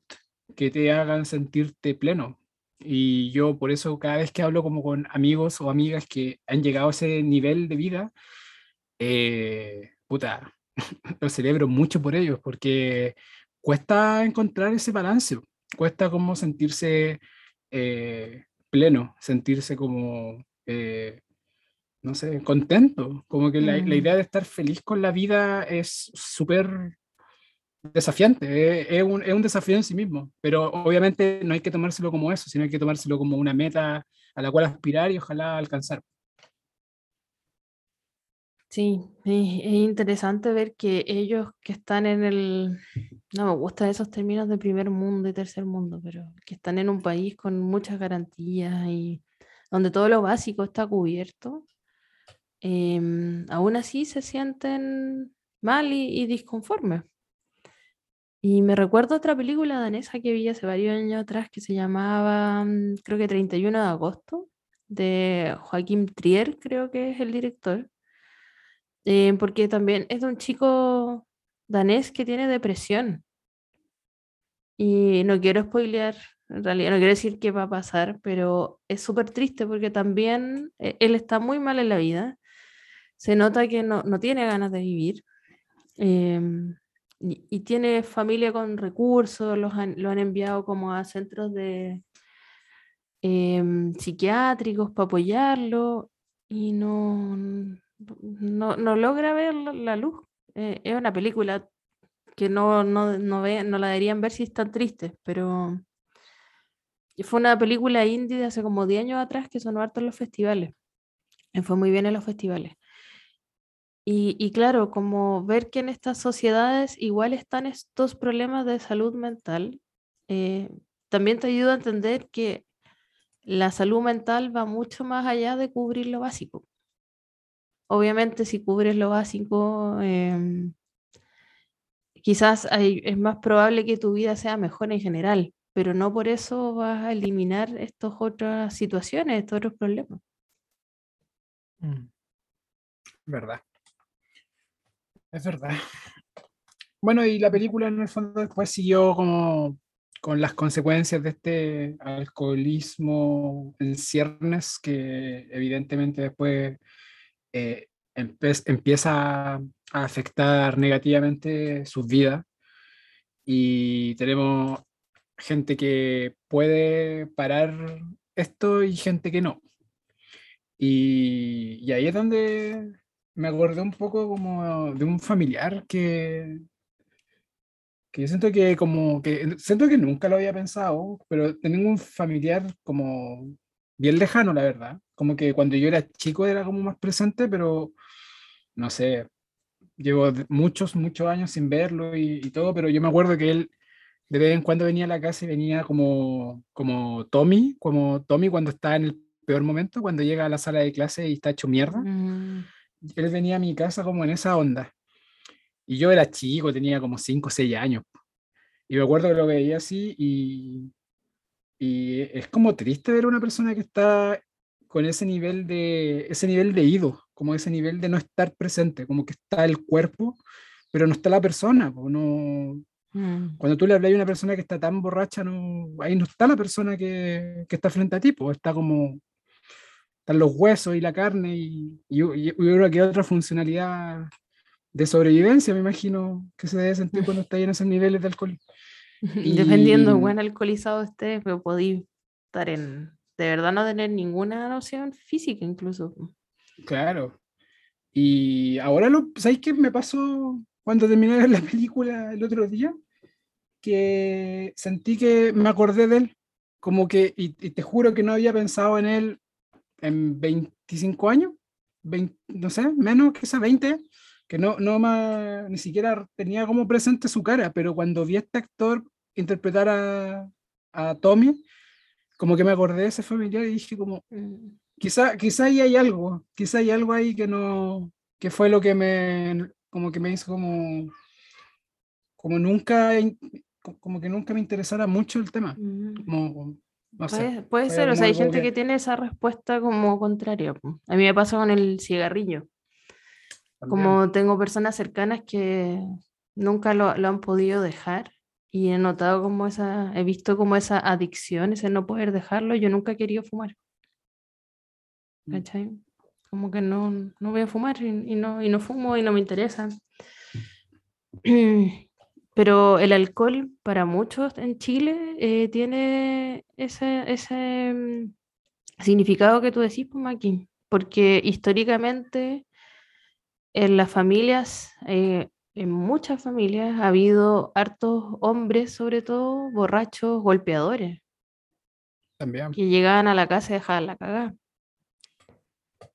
que te hagan sentirte pleno. Y yo por eso cada vez que hablo como con amigos o amigas que han llegado a ese nivel de vida, eh, puta, lo celebro mucho por ellos, porque cuesta encontrar ese balance, cuesta como sentirse eh, pleno, sentirse como, eh, no sé, contento, como que la, la, mm. idea de estar feliz con la vida es súper desafiante, eh, es, un, es, un, desafío en sí mismo, pero obviamente no hay que tomárselo como eso, sino hay que tomárselo como una meta a la cual aspirar y ojalá alcanzar. Sí, es interesante ver que ellos que están en el, no me gustan esos términos de primer mundo y tercer mundo, pero que están en un país con muchas garantías y donde todo lo básico está cubierto, em, aún así se sienten mal y, y disconformes. Y me recuerdo otra película danesa que vi hace varios años atrás que se llamaba, mm, creo que 31 de agosto, de Joaquín Trier, creo que es el director eh, porque también es de un chico danés que tiene depresión. Y no quiero spoilear, en realidad no quiero decir qué va a pasar, pero es súper triste porque también eh, él está muy mal en la vida. Se nota que no, no tiene ganas de vivir. Em, y, tiene familia con recursos, los lo han enviado como a centros de em, psiquiátricos para apoyarlo y no, no, no logra ver la, luz. Eh, es una película que no, no, no, ve, no la deberían ver si están tristes, pero fue una película indie de hace como 10 años atrás que sonó harto en los festivales. Y fue muy bien en los festivales. Y, y, claro, como ver que en estas sociedades igual están estos problemas de salud mental, eh, también te ayuda a entender que la salud mental va mucho más allá de cubrir lo básico obviamente si cubres lo básico, em, quizás es más probable que tu vida sea mejor en general, pero no por eso vas a eliminar estas otras situaciones, estos otros problemas. Mm. Verdad. Es verdad. Bueno, y la película en el fondo después siguió como con las consecuencias de este alcoholismo en ciernes que evidentemente después eh, empieza a afectar negativamente sus vidas y tenemos gente que puede parar esto y gente que no. Y, y, ahí es donde me acordé un poco como de un familiar que, que yo siento que como que siento que nunca lo había pensado, pero tengo un familiar como bien lejano, la verdad. Como que cuando yo era chico era como más presente, pero no sé, llevo muchos, muchos años sin verlo y, todo, pero yo me acuerdo que él de vez en cuando venía a la casa y venía como, como Tommy, como Tommy cuando está en el peor momento, cuando llega a la sala de clase y está hecho mierda. Mm. Él venía a mi casa como en esa onda. Y yo era chico, tenía como 5 o 6 años. Y me acuerdo que lo veía así y, y es como triste ver a una persona que está con ese nivel de, ese nivel de ido, como ese nivel de no estar presente, como que está el cuerpo, pero no está la persona. No, mm. Cuando tú le hablas a una persona que está tan borracha, no, ahí no está la persona que, que está frente a ti, pues está como, están los huesos y la carne y, y, y, creo que otra funcionalidad de sobrevivencia, me imagino, que se debe sentir cuando está en esos niveles de alcohol. Y, Dependiendo de buen alcoholizado esté, pero podéis estar en, de verdad no tener ninguna noción física incluso. Claro. Y ahora lo, ¿sabéis qué me pasó cuando terminé la película el otro día? Que sentí que me acordé de él, como que, y, te juro que no había pensado en él en 25 años, no sé, menos que esa 20, que no, no más, ni siquiera tenía como presente su cara, pero cuando vi a este actor interpretar a, a Tommy, como que me acordé de ese familiar y dije como, Mm. quizá, quizá ahí hay algo, quizá hay algo ahí que no, que fue lo que me, como que me hizo como, como nunca, como que nunca me interesara mucho el tema. Mm. Como, no sé. Puede, puede ser, o sea, hay gente que- que tiene esa respuesta como contraria. A mí me pasa con el cigarrillo. También. Como tengo personas cercanas que nunca lo, lo han podido dejar y he notado como esa, he visto como esa adicción, ese no poder dejarlo. Yo nunca he querido fumar, Mm. ¿cachai? Como que no, no voy a fumar y, y no, y no fumo y no me interesa. Pero el alcohol para muchos en Chile eh, tiene ese, ese mm, significado que tú decís, pues, Maki, porque históricamente en las familias, eh, en muchas familias, ha habido hartos hombres, sobre todo borrachos, golpeadores, También. que llegaban a la casa y dejaban la cagada.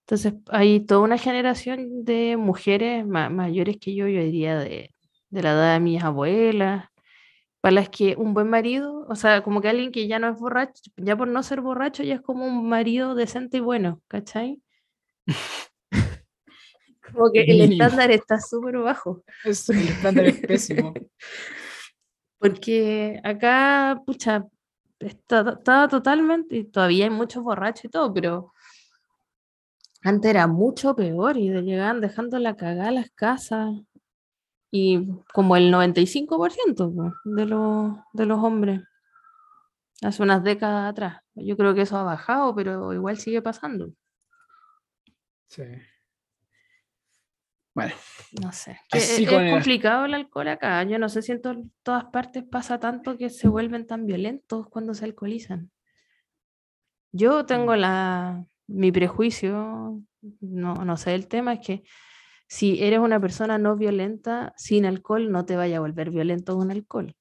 Entonces hay toda una generación de mujeres ma- mayores que yo, yo diría de, de la edad de mis abuelas, para las que un buen marido, o sea, como que alguien que ya no es borracho, ya por no ser borracho, ya es como un marido decente y bueno, ¿cachai? Como que el Mínimo. estándar está súper bajo. Es, el estándar es pésimo. Porque acá, pucha, está- estaba totalmente, y todavía hay muchos borrachos y todo, pero antes era mucho peor y llegaban dejando la cagada a las casas. Y como el 95% po, de los, de los hombres, hace unas décadas atrás. Yo creo que eso ha bajado, pero igual sigue pasando. Sí. Bueno, No sé. es, con es el- complicado el alcohol acá. Yo no sé si en to- todas partes pasa tanto que se vuelven tan violentos cuando se alcoholizan. Yo tengo Mm. la, mi prejuicio, no, no sé el tema, es que si eres una persona no violenta sin alcohol, no te vaya a volver violento con alcohol.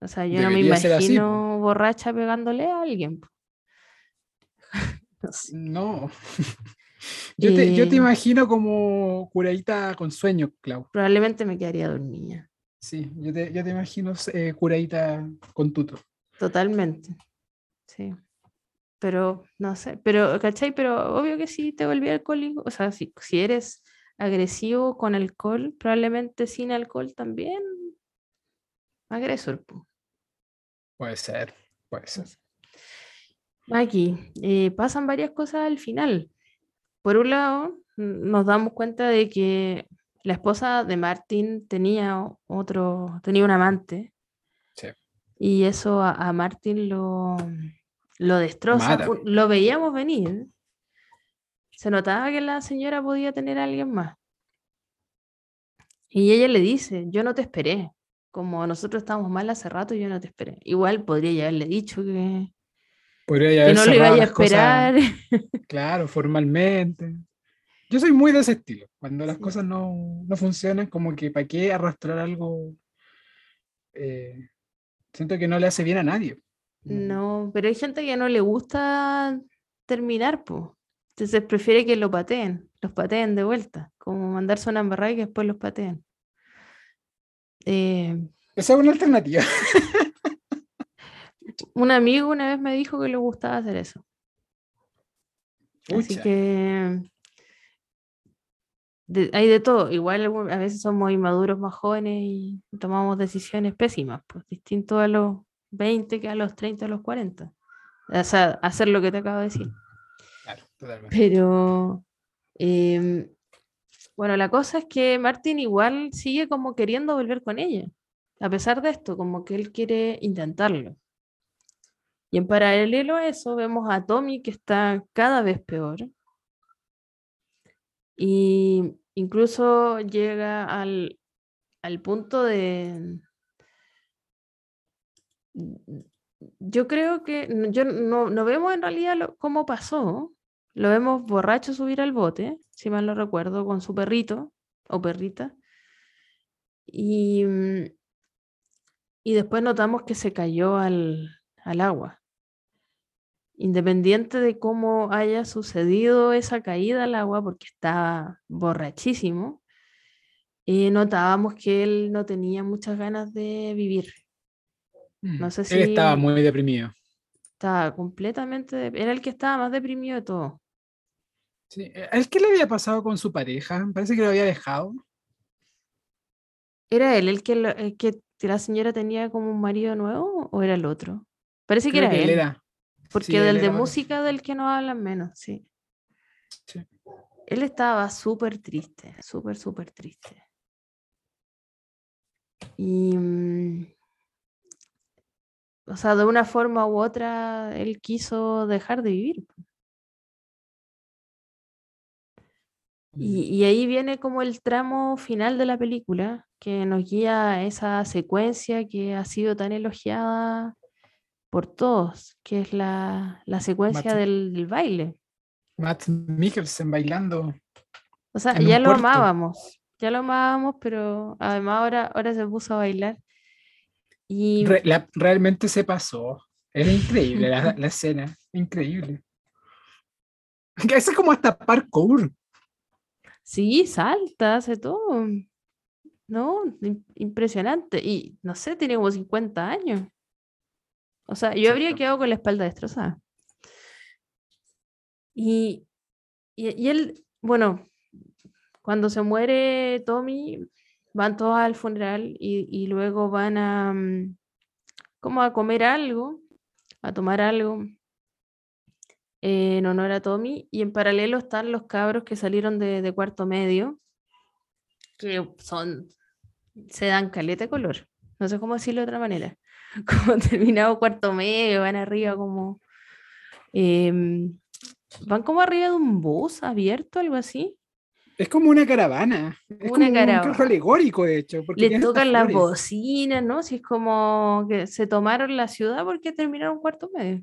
O sea, yo no me imagino borracha pegándole a alguien. No sé. no. Yo te, yo te Eh, imagino como curadita con sueño, Clau. Probablemente me quedaría dormida. Sí, yo te, yo te imagino eh, curadita con tuto. Totalmente. Sí. Pero, no sé, pero, ¿cachai? Pero obvio que si te volví alcohólico, o sea, si, si eres agresivo con alcohol, probablemente sin alcohol también agresor. Puede ser, puede ser. Aquí, eh, pasan varias cosas al final. Por un lado, nos damos cuenta de que la esposa de Martin tenía otro, tenía un amante. Sí. Y eso a, a Martin lo, lo destroza. mata. Lo veíamos venir. Se notaba que la señora podía tener a alguien más. Y ella le dice, yo no te esperé. Como nosotros estábamos mal hace rato, yo no te esperé. Igual podría ya haberle dicho que, Podría que haber no le a las cosas, esperar. claro, formalmente. Yo soy muy de ese estilo. Cuando las Sí. cosas no, no funcionan, como que para qué arrastrar algo. eh, siento que no le hace bien a nadie. No, pero hay gente que no le gusta terminar, pues. Entonces prefiere que lo pateen, los pateen de vuelta, como mandarse una embarrada y que después los pateen. Eh, Esa es una alternativa. un amigo una vez me dijo que le gustaba hacer eso. Así que de- hay de todo. Igual a veces somos inmaduros más jóvenes y tomamos decisiones pésimas, pues distinto a los 20 que a los 30 a los 40. O sea, hacer lo que te acabo de decir. Claro, totalmente. Pero em, bueno, la cosa es que Martin igual sigue como queriendo volver con ella, a pesar de esto, como que él quiere intentarlo. Y en paralelo a eso vemos a Tommy que está cada vez peor. Y incluso llega al, al punto de... Yo creo que yo no, no vemos en realidad lo- cómo pasó. Lo vemos borracho subir al bote, si mal no recuerdo, con su perrito o perrita. Y, y después notamos que se cayó al, al agua. Independiente de cómo haya sucedido esa caída al agua, porque estaba borrachísimo, eh, notábamos que él no tenía muchas ganas de vivir. Mm. no sé Él estaba si- muy deprimido. Estaba completamente, de- era el que estaba más deprimido de todo. Sí. eh, ¿El qué le había pasado con su pareja? Parece que lo había dejado. ¿Era él el que, lo- el que la señora tenía como un marido nuevo o era el otro? Parece que era que él era. porque sí, del de era música del que no hablan menos, sí. Sí. Él estaba súper triste, súper, súper triste. Y, mm, o sea, de una forma u otra, él quiso dejar de vivir. Y, y ahí viene como el tramo final de la película, que nos guía a esa secuencia que ha sido tan elogiada por todos, que es la, la secuencia Matt- del, del baile. Matt Mikkelsen bailando. O sea, ya lo puerto. amábamos, ya lo amábamos, pero además ahora, ahora se puso a bailar. Y Re- la- realmente se pasó. Era increíble la, la escena. Increíble. Eso es como hasta parkour. sí, salta, hace todo. No, im- impresionante. Y no sé, tiene como 50 años. O sea, yo habría quedado con la espalda destrozada. Y, y, y él, bueno, cuando se muere Tommy, van todos al funeral y, y luego van a, mm, como a comer algo, a tomar algo eh, en honor a Tommy. Y en paralelo están los cabros que salieron de, de cuarto medio, que son, se dan caleta de color. No sé cómo decirlo de otra manera. Como terminado cuarto medio, van arriba como... em, van como arriba de un bus abierto, algo así. Es como una caravana. Es Una como un caravana. carro alegórico, de hecho. estas tocan las flores. bocinas, ¿no? Si es como que se tomaron la ciudad porque terminaron cuarto medio.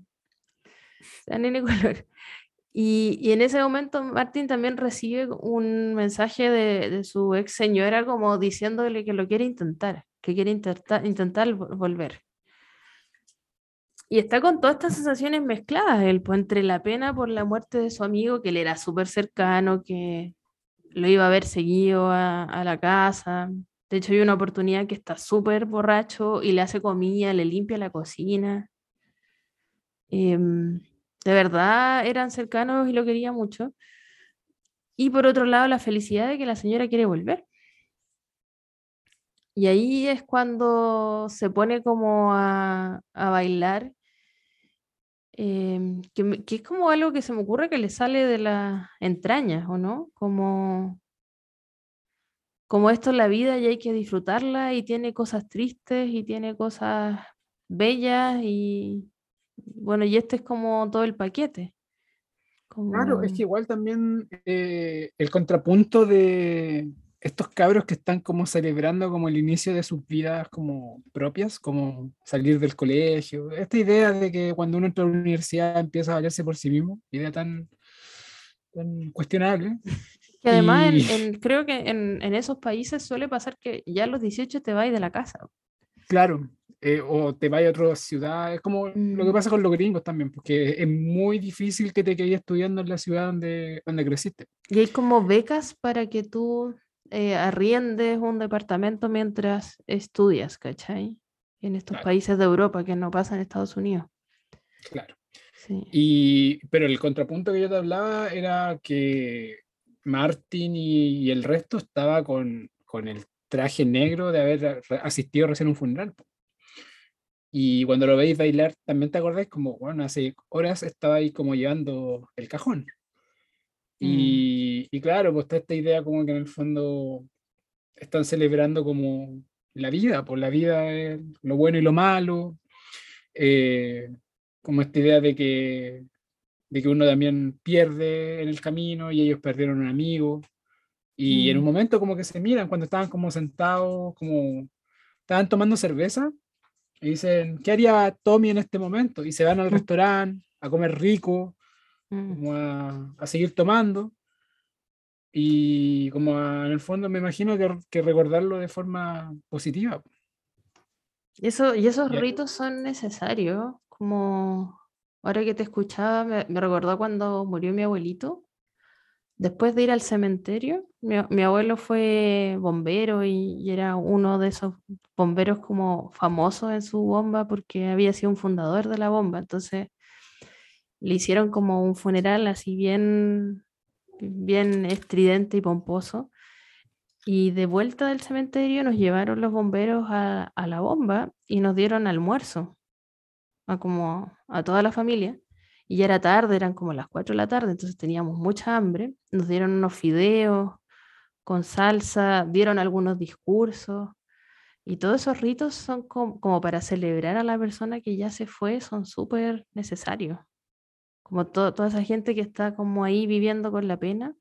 O sea, nene color. Y, y en ese momento Martín también recibe un mensaje de, de su ex señora como diciéndole que lo quiere intentar, que quiere intentar, intentar vo- volver. Y está con todas estas sensaciones mezcladas, él, pues, entre la pena por la muerte de su amigo, que le era súper cercano, que lo iba a ver seguido a, la casa. De hecho, hay una oportunidad que está súper borracho y le hace comida, le limpia la cocina. Em, de verdad eran cercanos y lo quería mucho. Y por otro lado, la felicidad de que la señora quiere volver. Y ahí es cuando se pone como a, a bailar, em, que, que es como algo que se me ocurre que le sale de las entrañas, ¿o no? Como, como esto es la vida y hay que disfrutarla y tiene cosas tristes y tiene cosas bellas y bueno, y este es como todo el paquete. Claro, es como- que igual también eh, el contrapunto de estos cabros que están como celebrando como el inicio de sus vidas como propias, como salir del colegio, esta idea de que cuando uno entra a la universidad empieza a valerse por sí mismo, idea tan, tan cuestionable. Que además en- Y- en- creo que en, en esos países suele pasar que ya a los 18 te vas de la casa. Claro, eh, o te vas a otra ciudad, es como lo que Mm. pasa con los gringos también, porque es muy difícil que te quedes estudiando en la ciudad donde, donde creciste. Y hay como becas para que tú eh, arriendes un departamento mientras estudias, ¿cachai? En estos Claro. países de Europa que no pasa en Estados Unidos. Claro. Sí. Y, pero el contrapunto que yo te hablaba era que Martin y, y el resto estaba con, con el traje negro de haber asistido recién a un funeral. Y cuando lo veis bailar, también te acordáis como, bueno, hace horas estaba ahí como llevando el cajón. Y, y claro, pues está esta idea como que en el fondo están celebrando como la vida, pues la vida es lo bueno y lo malo, eh, como esta idea de que, de que uno también pierde en el camino y ellos perdieron un amigo. Y en un Mm. momento como que se miran cuando estaban como sentados, como estaban tomando cerveza y dicen, ¿qué haría Tommy en este momento? Y se van al Mm. restaurante a comer rico, Mm. Como a, a seguir tomando. Y como a- en el fondo me imagino que, que recordarlo de forma positiva. Y Eso, y esos ritos son necesarios, como ahora que te escuchaba, me, me recordó cuando murió mi abuelito. después de ir al cementerio, mi, abuelo fue bombero y, y era uno de esos bomberos como famosos en su bomba porque había sido un fundador de la bomba. Entonces le hicieron como un funeral así bien, bien estridente y pomposo. Y de vuelta del cementerio nos llevaron los bomberos a, a la bomba y nos dieron almuerzo a como a toda la familia. Y ya era tarde, eran como las 4 de la tarde, entonces teníamos mucha hambre. Nos dieron unos fideos con salsa, dieron algunos discursos. Y todos esos ritos son com- como para celebrar a la persona que ya se fue, son súper necesarios. Como to- toda esa gente que está como ahí viviendo con la pena,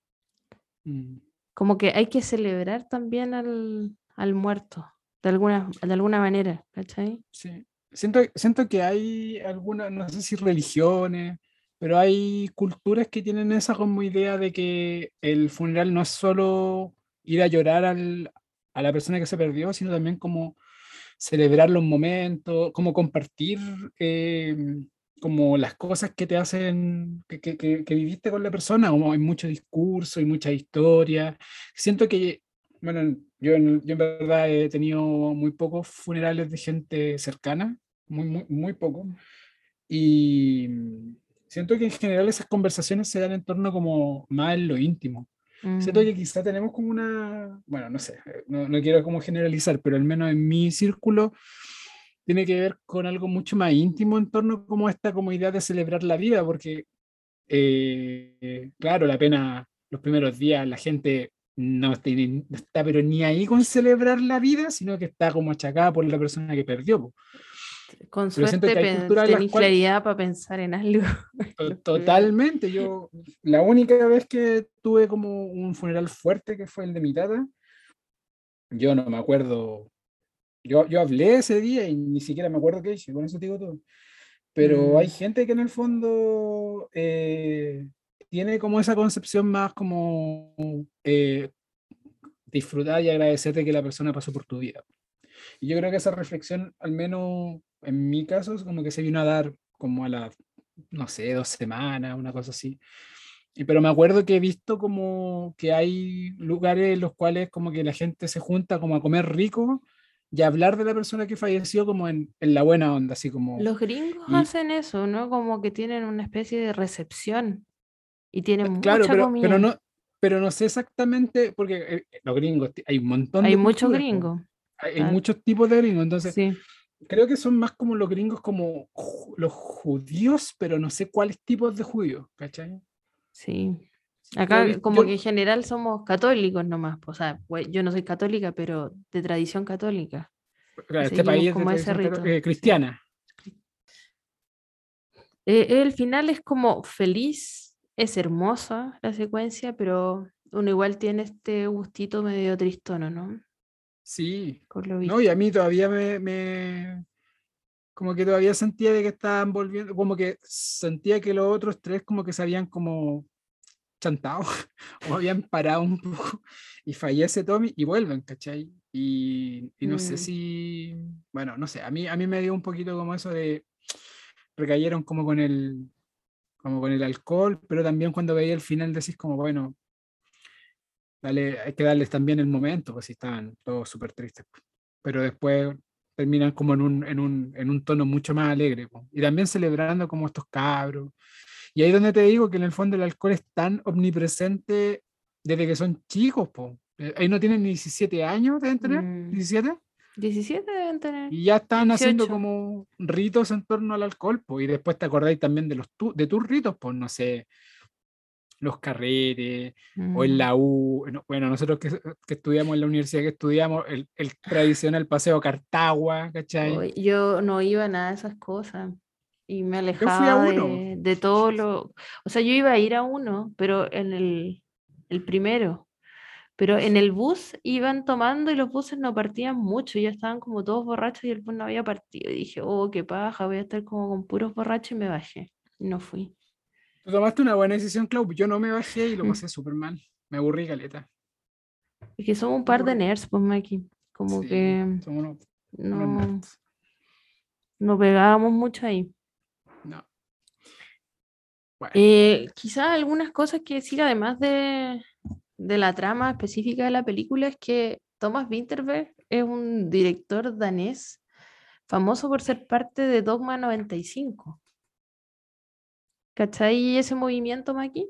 Mm. como que hay que celebrar también al, al muerto, de alguna, de alguna manera, ¿cachai? Sí. Siento, siento que hay algunas, no sé si religiones, pero hay culturas que tienen esa como idea de que el funeral no es solo ir a llorar al- a la persona que se perdió, sino también como celebrar los momentos, como compartir eh, como las cosas que te hacen, que, que- que- que viviste con la persona, como hay mucho discurso y mucha historia. Siento que, bueno, yo en, yo en verdad he tenido muy pocos funerales de gente cercana, muy, muy, muy poco. Y siento que en general esas conversaciones se dan en torno como más en lo íntimo. Siento Mm, que quizá tenemos como una, bueno, no sé, no, no quiero como generalizar, pero al menos en mi círculo tiene que ver con algo mucho más íntimo en torno como esta como idea de celebrar la vida, porque eh, claro, la pena, los primeros días la gente no, tiene- no está pero ni ahí con celebrar la vida, sino que está como achacada por la persona que perdió. po. Con Pero suerte tenés claridad para pensar en algo. Totalmente, yo la única vez que tuve como un funeral fuerte, que fue el de mi tata, yo no me acuerdo, yo, yo hablé ese día y ni siquiera me acuerdo qué hice, con eso te digo todo. Pero hay Mm. gente que en el fondo eh, tiene como esa concepción más como eh, disfrutar y agradecer de que la persona pasó por tu vida. Y yo creo que esa reflexión, al menos en mi caso, es como que se vino a dar como a las, no sé, dos semanas, una cosa así. Pero me acuerdo que he visto como que hay lugares en los cuales como que la gente se junta como a comer rico y hablar de la persona que falleció como en, en la buena onda, así como... Los gringos Y- hacen eso, ¿no? Como que tienen una especie de recepción y tienen Claro, mucha pero, comida. pero, no, pero no sé exactamente, porque eh, los gringos, hay un montón Hay de muchos gringos. Hay, hay claro. muchos tipos de gringos, entonces Sí. creo que son más como los gringos como los judíos, pero no sé cuáles tipos de judíos, ¿cachai? Sí. Acá como yo- que en general somos católicos nomás. O sea, pues, yo no soy católica, pero de tradición católica. claro, este país es de como ese rito, eh, cristiana. Eh, el final es como feliz, es hermosa la secuencia, pero uno igual tiene este gustito medio tristono, ¿no? Sí, Por lo no, y a mí todavía me, me- como que todavía sentía de que estaban volviendo, como que sentía que los otros tres como que se habían como chantado o habían parado un poco y fallece Tommy y vuelven, ¿cachai? Y, y no sé Mm. si, bueno, no sé, a mí, a mí me dio un poquito como eso de, recayeron como con el, como con el alcohol, pero también cuando veía el final decís como, bueno, dale, hay que darles también el momento, pues si estaban todos súper tristes. pues. Pero después terminan como en un, en un, en un tono mucho más alegre. pues. Y también celebrando como estos cabros. Y ahí es donde te digo que en el fondo el alcohol es tan omnipresente desde que son chicos. po. Eh, Ahí no tienen ni 17 años, deben tener, Mm. 17. 17 deben tener. Y ya están haciendo 18. como ritos en torno al alcohol, pues, y después te acordáis también de los tu- de tus ritos, pues no sé, los carretes, o en Mm. la U, no, bueno, nosotros que, que estudiamos en la universidad que estudiamos, el, el tradicional paseo Cartagua, ¿cachai? Yo no iba a nada de esas cosas y me alejaba de, de todo lo... O sea, yo iba a ir a uno, pero en el, el primero. Pero en el bus iban tomando y los buses no partían mucho, ya estaban como todos borrachos y el bus no había partido. Y dije, oh, qué paja, voy a estar como con puros borrachos y me bajé. Y no fui. Tú tomaste una buena decisión, Clau, yo no me bajé y lo Mm. pasé súper mal, me aburrí caleta. Es que somos un par de nerds, pues, Maki. Como Sí, que somos unos- unos no, nerds. no pegábamos mucho ahí. No. Bueno, Eh, quizás algunas cosas que decir además de, de la trama específica de la película es que Thomas Winterberg es un director danés famoso por ser parte de Dogma 95. ¿Cachai ese movimiento, Maki?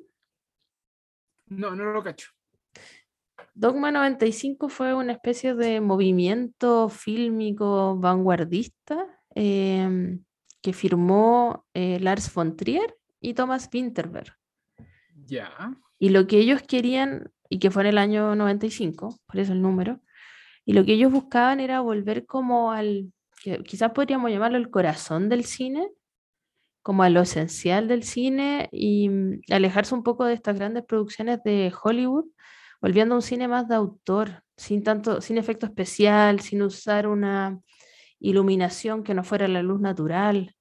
no, no lo cacho. Dogma 95 fue una especie de movimiento fílmico vanguardista em, que firmó eh, Lars von Trier y Thomas Winterberg. Ya. Y lo que ellos querían, y que fue en el año 95, por eso el número, y lo que ellos buscaban era volver como al, quizás podríamos llamarlo el corazón del cine, como a lo esencial del cine y mm, alejarse un poco de estas grandes producciones de Hollywood, volviendo a un cine más de autor, sin tanto, sin efecto especial, sin usar una iluminación que no fuera la luz natural.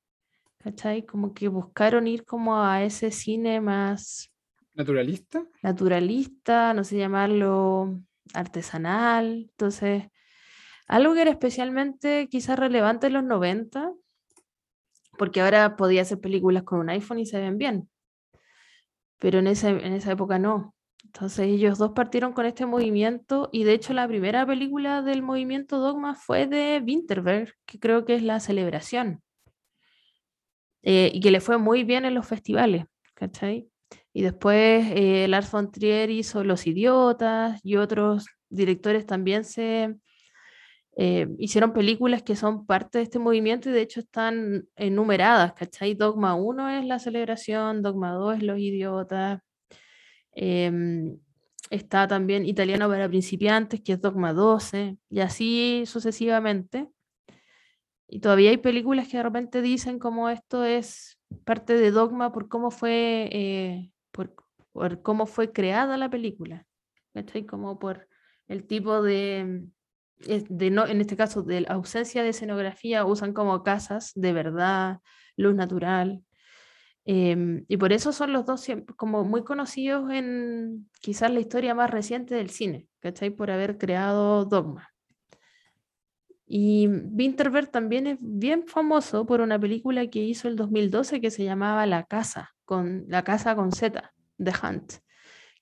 ¿Cachai? Como que buscaron ir como a ese cine más ¿Naturalista? naturalista, no sé llamarlo artesanal. Entonces, algo que era especialmente quizás relevante en los 90, porque ahora podía hacer películas con un iPhone y se ven bien, pero en, ese, en esa época no. Entonces ellos dos partieron con este movimiento y de hecho la primera película del movimiento Dogma fue de Winterberg, que creo que es La Celebración, eh, y que le fue muy bien en los festivales, ¿cachai? Y después eh, Lars von Trier hizo Los Idiotas y otros directores también se eh, hicieron películas que son parte de este movimiento y de hecho están enumeradas, ¿cachai? Dogma 1 es La Celebración, Dogma 2 es Los Idiotas. em, está también Italiano para principiantes, que es Dogma 12, y así sucesivamente. Y todavía hay películas que de repente dicen como esto es parte de Dogma por cómo fue, eh, por, cómo fue creada la película. ¿cachai? Como por el tipo de, de no, en este caso, de la ausencia de escenografía, usan como casas de verdad, luz natural. em, y por eso son los dos como muy conocidos en quizás la historia más reciente del cine, ¿cachai? Por haber creado Dogma. Y Winterberg también es bien famoso por una película que hizo el 2012 que se llamaba La Casa, con La Casa con Z, The Hunt,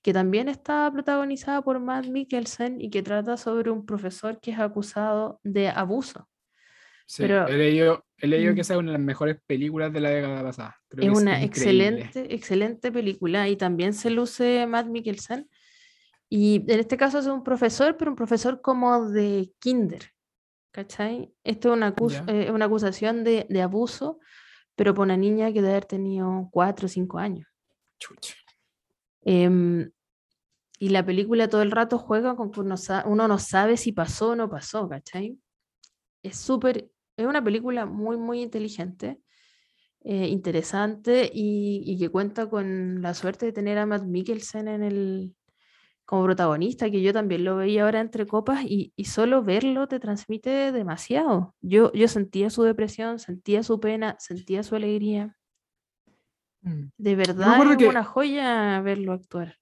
que también está protagonizada por Matt Mikkelsen y que trata sobre un profesor que es acusado de abuso. Sí, Pero- he leído, he leído Mm. que esa es una de las mejores películas de la década pasada. Creo Es que una increíble. excelente, excelente película y también se luce Matt Mikkelsen. Y en este caso es un profesor, pero un profesor como de kinder, ¿cachai? Esto es una, acus- eh, una acusación de, de abuso, pero por una niña que debe haber tenido cuatro o cinco años. Chucha. Em, y la película todo el rato juega con que uno, uno no sabe si pasó o no pasó, ¿cachai? Es súper, es una película muy, muy inteligente, eh, interesante y, y que cuenta con la suerte de tener a Matt Mikkelsen en el, como protagonista, que yo también lo veía ahora entre copas y, y solo verlo te transmite demasiado. Yo, yo sentía su depresión, sentía su pena, sentía su alegría. Mm. De verdad es que- una joya verlo actuar.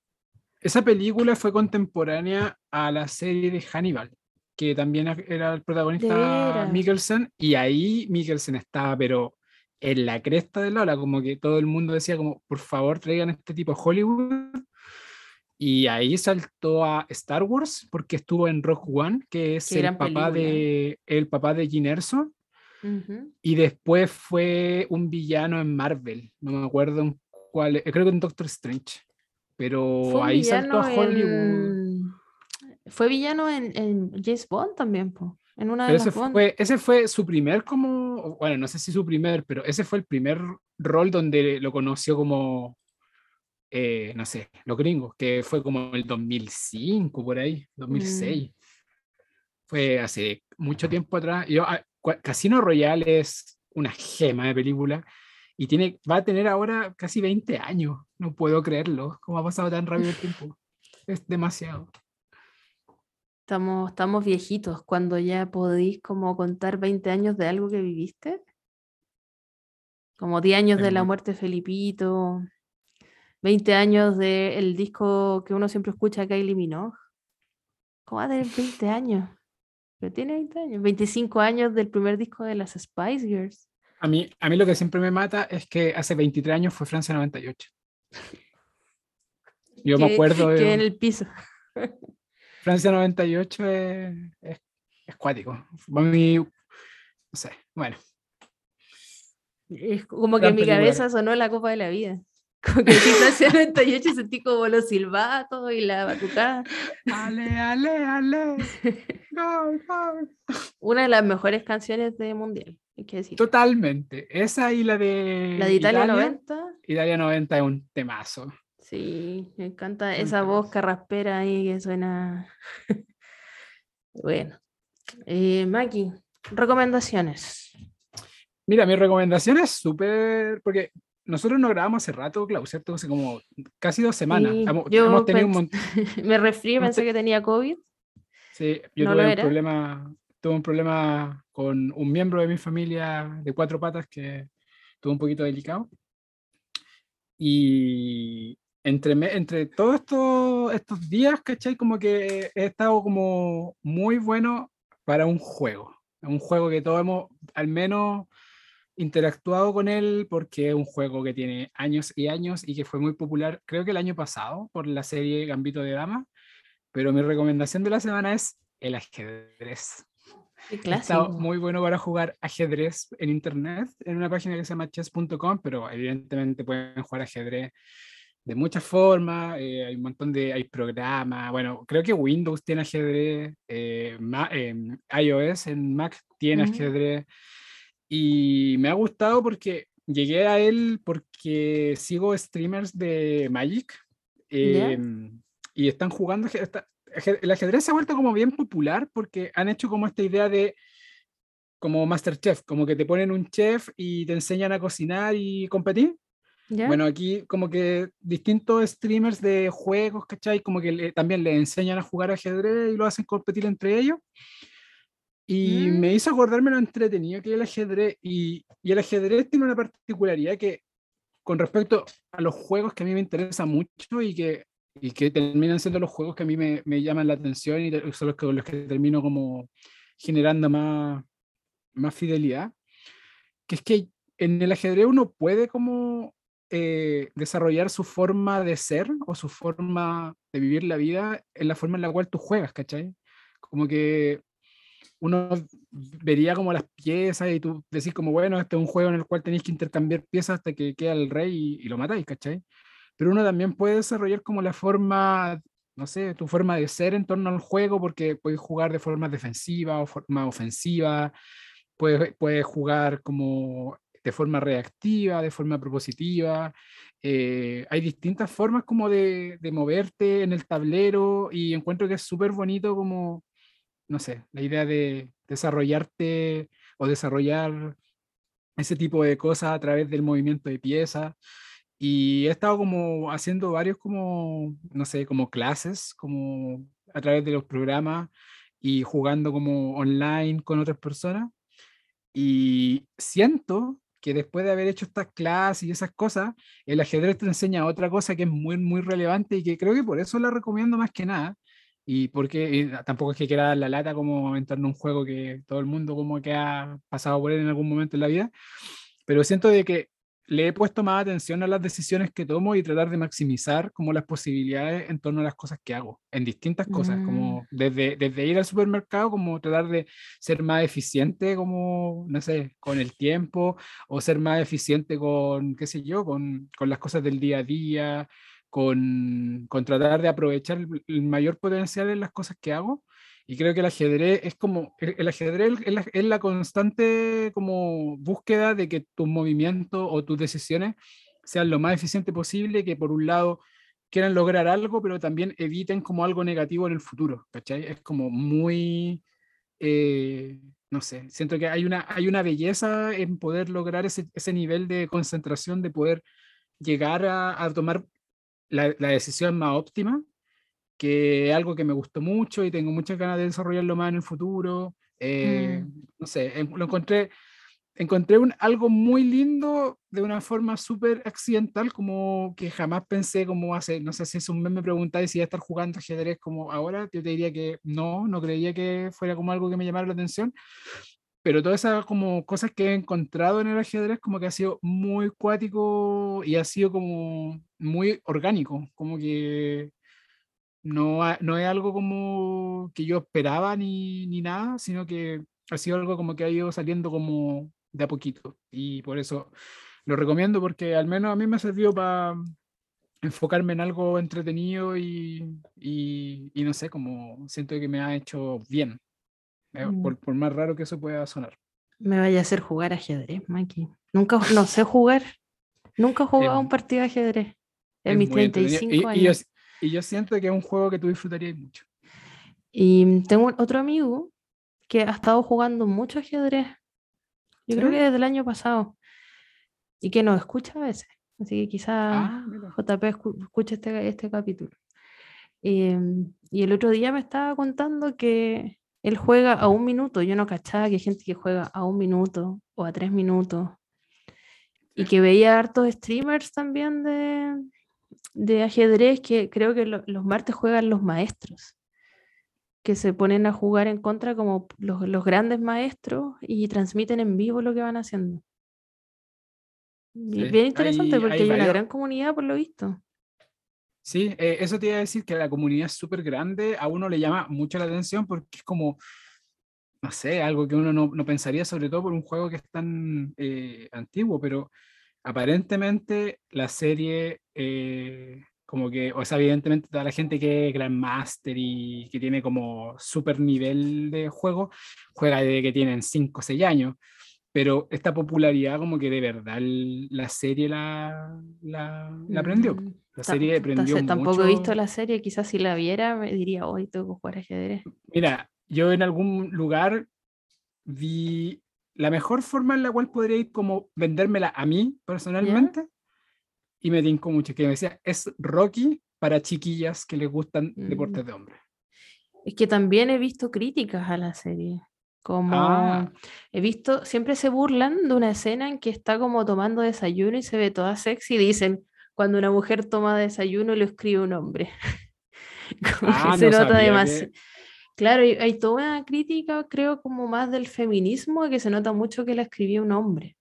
Esa película fue contemporánea a la serie de Hannibal, que también era el protagonista. Mikkelsen, y ahí Mikkelsen estaba, pero en la cresta de la ola, como que todo el mundo decía como, por favor, traigan a este tipo a Hollywood. Y ahí saltó a Star Wars porque estuvo en Rock One, que es el papá, película. de, el papá de Gene Erso, Ujú. y después fue un villano en Marvel, no me acuerdo en cuál, eh, creo que en Doctor Strange. Pero ahí saltó a Hollywood. en- Fue villano en, en James Bond también, po, en una de Pero las ese Bond. fue, ese fue su primer como, bueno, no sé si su primer, pero ese fue el primer rol donde lo conoció como, eh, no sé, los gringos, que fue como el 2005, por ahí, Mm. 2006. Fue hace mucho tiempo atrás. Yo, ah, Casino Royale es una gema de película y tiene, va a tener ahora casi 20 años. No puedo creerlo. ¿Cómo ha pasado tan rápido el tiempo? Es demasiado. Estamos, estamos viejitos cuando ya podéis como contar 20 años de algo que viviste. Como 10 años de la muy- muerte de Felipito, 20 años del disco que uno siempre escucha, Kylie Minogue. ¿Cómo va a tener 20 años? Pero tiene 20 años. 25 años del primer disco de las Spice Girls. A mí, a mí lo que siempre me mata es que hace 23 años fue Francia 98. Yo me acuerdo Que de en el piso. Francia 98 es, es, es cuático. Mi- no sé, bueno. Es como que Gran en mi película. cabeza sonó la Copa de la Vida. Como que Francia 98 sentí como los silbatos y la batucada. Ale, ale, ale. Gol, gol. Una de las mejores canciones de Mundial, hay que decir. Totalmente. Esa y la de La de Italia 90, Italia 90 es un temazo. sí, me encanta Un esa voz temazo. carraspera ahí que suena. Bueno, eh, Maki, recomendaciones. Mira, mi recomendación es súper. Porque nosotros no grabamos hace rato, Clau, ¿cierto? Hace como casi dos semanas. Sí, hemos, yo hemos tenido un. Me resfrié, pensé que tenía COVID. Sí, yo ¿No tuve un era? problema. Tuve un problema con un miembro de mi familia de cuatro patas que tuvo un poquito delicado. Y entre, entre todos estos, estos días, ¿cachai? Como que he estado como muy bueno para un juego. Un juego que todos hemos al menos interactuado con él porque es un juego que tiene años y años y que fue muy popular, creo que el año pasado, por la serie Gambito de Dama. Pero mi recomendación de la semana es el ajedrez. Está muy bueno para jugar ajedrez en internet, en una página que se llama chess.com, pero evidentemente pueden jugar ajedrez de muchas formas, eh, hay un montón de, hay programas, bueno, creo que Windows tiene ajedrez, eh, Ma- em, iOS en Mac tiene ajedrez, y me ha gustado porque llegué a él porque sigo streamers de Magic, Ya. em, y están jugando, está- el ajedrez se ha vuelto como bien popular porque han hecho como esta idea de como Masterchef, como que te ponen un chef y te enseñan a cocinar y competir. ¿Ya? Bueno, aquí como que distintos streamers de juegos, ¿cachai? Como que le- también le enseñan a jugar ajedrez y lo hacen competir entre ellos. Y Mm. me hizo acordarme lo entretenido que es el ajedrez. Y, y el ajedrez tiene una particularidad que con respecto a los juegos que a mí me interesan mucho y que, y que terminan siendo los juegos que a mí me, me llaman la atención y son los que, los que termino como generando más, más fidelidad, que es que en el ajedrez uno puede como eh, desarrollar su forma de ser o su forma de vivir la vida en la forma en la cual tú juegas, ¿cachai? Como que uno vería como las piezas y tú decís como, bueno, este es un juego en el cual tenéis que intercambiar piezas hasta que queda el rey y, lo matáis, ¿cachai? Pero uno también puede desarrollar como la forma, no sé, tu forma de ser en torno al juego porque puedes jugar de forma defensiva o forma ofensiva, puedes, puedes jugar como de forma reactiva, de forma propositiva. eh, hay distintas formas como de, de moverte en el tablero y encuentro que es súper bonito como no sé, la idea de desarrollarte o desarrollar ese tipo de cosas a través del movimiento de piezas. Y he estado como haciendo varios como, no sé, como clases, como a través de los programas y jugando como online con otras personas. Y siento que después de haber hecho estas clases y esas cosas, el ajedrez te enseña otra cosa que es muy, muy relevante y que creo que por eso la recomiendo más que nada. Y porque tampoco es que quiera dar la lata como en un juego que todo el mundo como que ha pasado por él en algún momento en la vida, pero siento de que le he puesto más atención a las decisiones que tomo y tratar de maximizar como las posibilidades en torno a las cosas que hago, en distintas cosas, Mm. como desde, desde ir al supermercado, como tratar de ser más eficiente, como, no sé, con el tiempo, o ser más eficiente con, qué sé yo, con, con las cosas del día a día, con, con tratar de aprovechar el, el mayor potencial en las cosas que hago. Y creo que el ajedrez es como, el, el ajedrez es la, es la constante como búsqueda de que tus movimientos o tus decisiones sean lo más eficiente posible, que por un lado quieran lograr algo, pero también eviten como algo negativo en el futuro, ¿cachai? Es como muy, eh, no sé, siento que hay una, hay una belleza en poder lograr ese, ese nivel de concentración, de poder llegar a, a tomar la, la decisión más óptima que es algo que me gustó mucho y tengo muchas ganas de desarrollarlo más en el futuro. Eh, Mm. No sé, lo encontré, encontré un, algo muy lindo de una forma súper accidental, como que jamás pensé como hace, no sé si es un mes me preguntáis si iba a estar jugando ajedrez como ahora, yo te diría que no, no creía que fuera como algo que me llamara la atención, pero todas esas como cosas que he encontrado en el ajedrez como que ha sido muy cuático y ha sido como muy orgánico, como que no, no es algo como que yo esperaba ni, ni nada, sino que ha sido algo como que ha ido saliendo como de a poquito. Y por eso lo recomiendo porque al menos a mí me ha servido para enfocarme en algo entretenido y, y, no sé, como siento que me ha hecho bien, eh, mm. por, por, más raro que eso pueda sonar. Me vaya a hacer jugar ajedrez, Mikey. Nunca, no sé jugar. Nunca he jugado un partido de ajedrez en mis 35 años. Y yo siento que es un juego que tú disfrutarías mucho. Y tengo otro amigo que ha estado jugando mucho ajedrez. Yo creo que desde el año pasado. Y que nos escucha a veces. Así que quizás ah, JP escuche este, este capítulo. Em, y el otro día me estaba contando que él juega a un minuto. Yo no cachaba que hay gente que juega a un minuto o a tres minutos. Y que veía hartos streamers también de, de ajedrez que creo que los martes juegan los maestros, que se ponen a jugar en contra como los, grandes maestros y transmiten en vivo lo que van haciendo. Bien interesante porque hay, una gran comunidad por lo visto. Sí, eh, eso te iba a decir que la comunidad es súper grande, a uno le llama mucho la atención porque es como, no sé, algo que uno no, pensaría, sobre todo por un juego que es tan eh, antiguo, pero aparentemente la serie, eh, como que, o sea, evidentemente toda la gente que es Grandmaster y que tiene como super nivel de juego, juega desde que tienen 5 o 6 años, pero esta popularidad como que de verdad la serie la, la, la aprendió. Mm, la serie aprendió Tampoco he visto la serie, quizás si la viera me diría, hoy tengo que jugar ajedrez. Mira, yo en algún lugar vi la mejor forma en la cual podría ir como vendérmela a mí personalmente, y me tinco mucho, que me decía, es Rocky para chiquillas que les gustan mm. deportes de hombre. Es que también he visto críticas a la serie. Como ah. he visto, siempre se burlan de una escena en que está como tomando desayuno y se ve toda sexy y dicen, cuando una mujer toma desayuno lo escribe un hombre. como ah, se nota demasiado. Claro, hay, toda una crítica, creo, como más del feminismo, que se nota mucho que la escribió un hombre.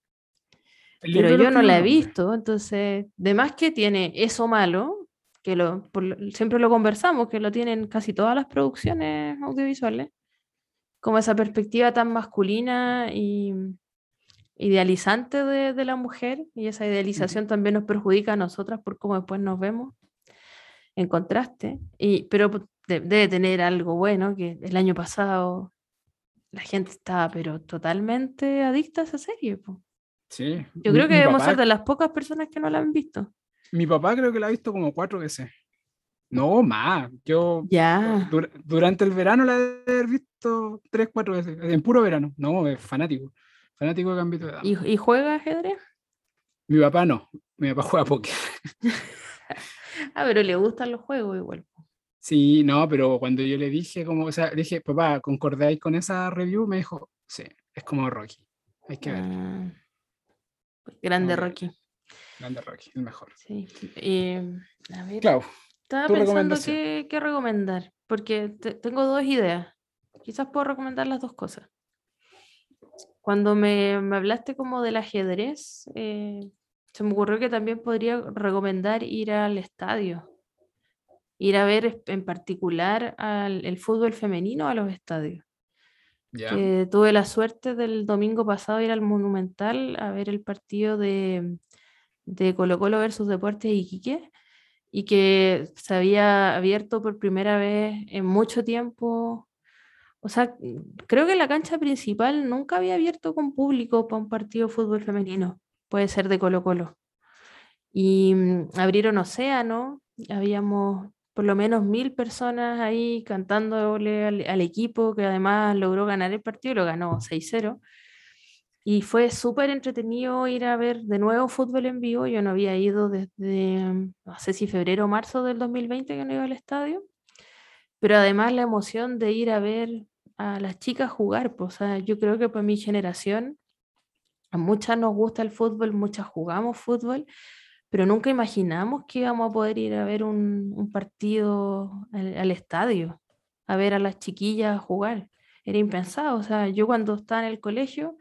Pero yo no la he visto, entonces, de más que tiene eso malo, que lo, siempre lo conversamos, que lo tienen casi todas las producciones audiovisuales, como esa perspectiva tan masculina y idealizante de, la mujer, y esa idealización también nos perjudica a nosotras por cómo después nos vemos en contraste, y, pero debe tener algo bueno, que el año pasado la gente estaba pero totalmente adicta a esa serie. Sí. Yo creo que debemos ser de las pocas personas que no la han visto. Mi papá creo que la ha visto como cuatro veces. No, más. Yo ya. durante el verano la he visto tres, cuatro veces. En puro verano. No, es fanático. Fanático de Gambito de Dama. ¿Y, ¿Y, juega ajedrez? Mi papá no. Mi papá juega póker. ah, pero le gustan los juegos igual. Sí, no, pero cuando yo le dije, como, o sea, le dije, papá, ¿concordáis con esa review? Me dijo, sí, es como Rocky. Hay que ver. Ah, grande Rocky. Grande Rocky, el mejor. Sí. Eh, a ver, estaba pensando qué, qué, recomendar, porque tengo dos ideas. Quizás puedo recomendar las dos cosas. Cuando me, me hablaste como del ajedrez, eh, se me ocurrió que también podría recomendar ir al estadio ir a ver en particular al, el fútbol femenino a los estadios. tuve la suerte del domingo pasado ir al Monumental a ver el partido de, de Colo Colo versus Deportes Iquique y que se había abierto por primera vez en mucho tiempo. O sea, creo que la cancha principal nunca había abierto con público para un partido de fútbol femenino. Puede ser de Colo Colo. Y mm, abrieron Océano, habíamos por lo menos mil personas ahí cantándole al, equipo que además logró ganar el partido, lo ganó 6-0. Y fue súper entretenido ir a ver de nuevo fútbol en vivo. Yo no había ido desde, no sé si febrero o marzo del 2020 que no iba al estadio. Pero además la emoción de ir a ver a las chicas jugar. Pues, o sea, yo creo que para mi generación, a muchas nos gusta el fútbol, muchas jugamos fútbol pero nunca imaginamos que íbamos a poder ir a ver un, partido al, estadio, a ver a las chiquillas jugar. era impensado. O sea, yo cuando estaba en el colegio,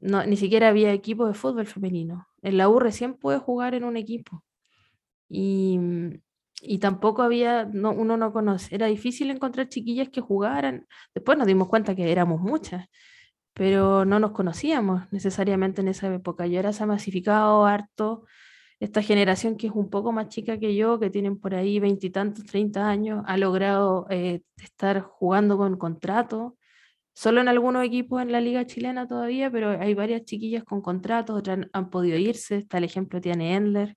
ni siquiera había equipo de fútbol femenino. En la U recién pude jugar en un equipo. Y, y tampoco había, no, uno no conoce, era difícil encontrar chiquillas que jugaran. Después nos dimos cuenta que éramos muchas, pero no nos conocíamos necesariamente en esa época. Y ahora se masificado harto esta generación que es un poco más chica que yo, que tienen por ahí veintitantos, treinta años, ha logrado eh, estar jugando con contrato. Solo en algunos equipos en la liga chilena todavía, pero hay varias chiquillas con contratos, otras han, podido irse. Está el ejemplo de Tiane Endler.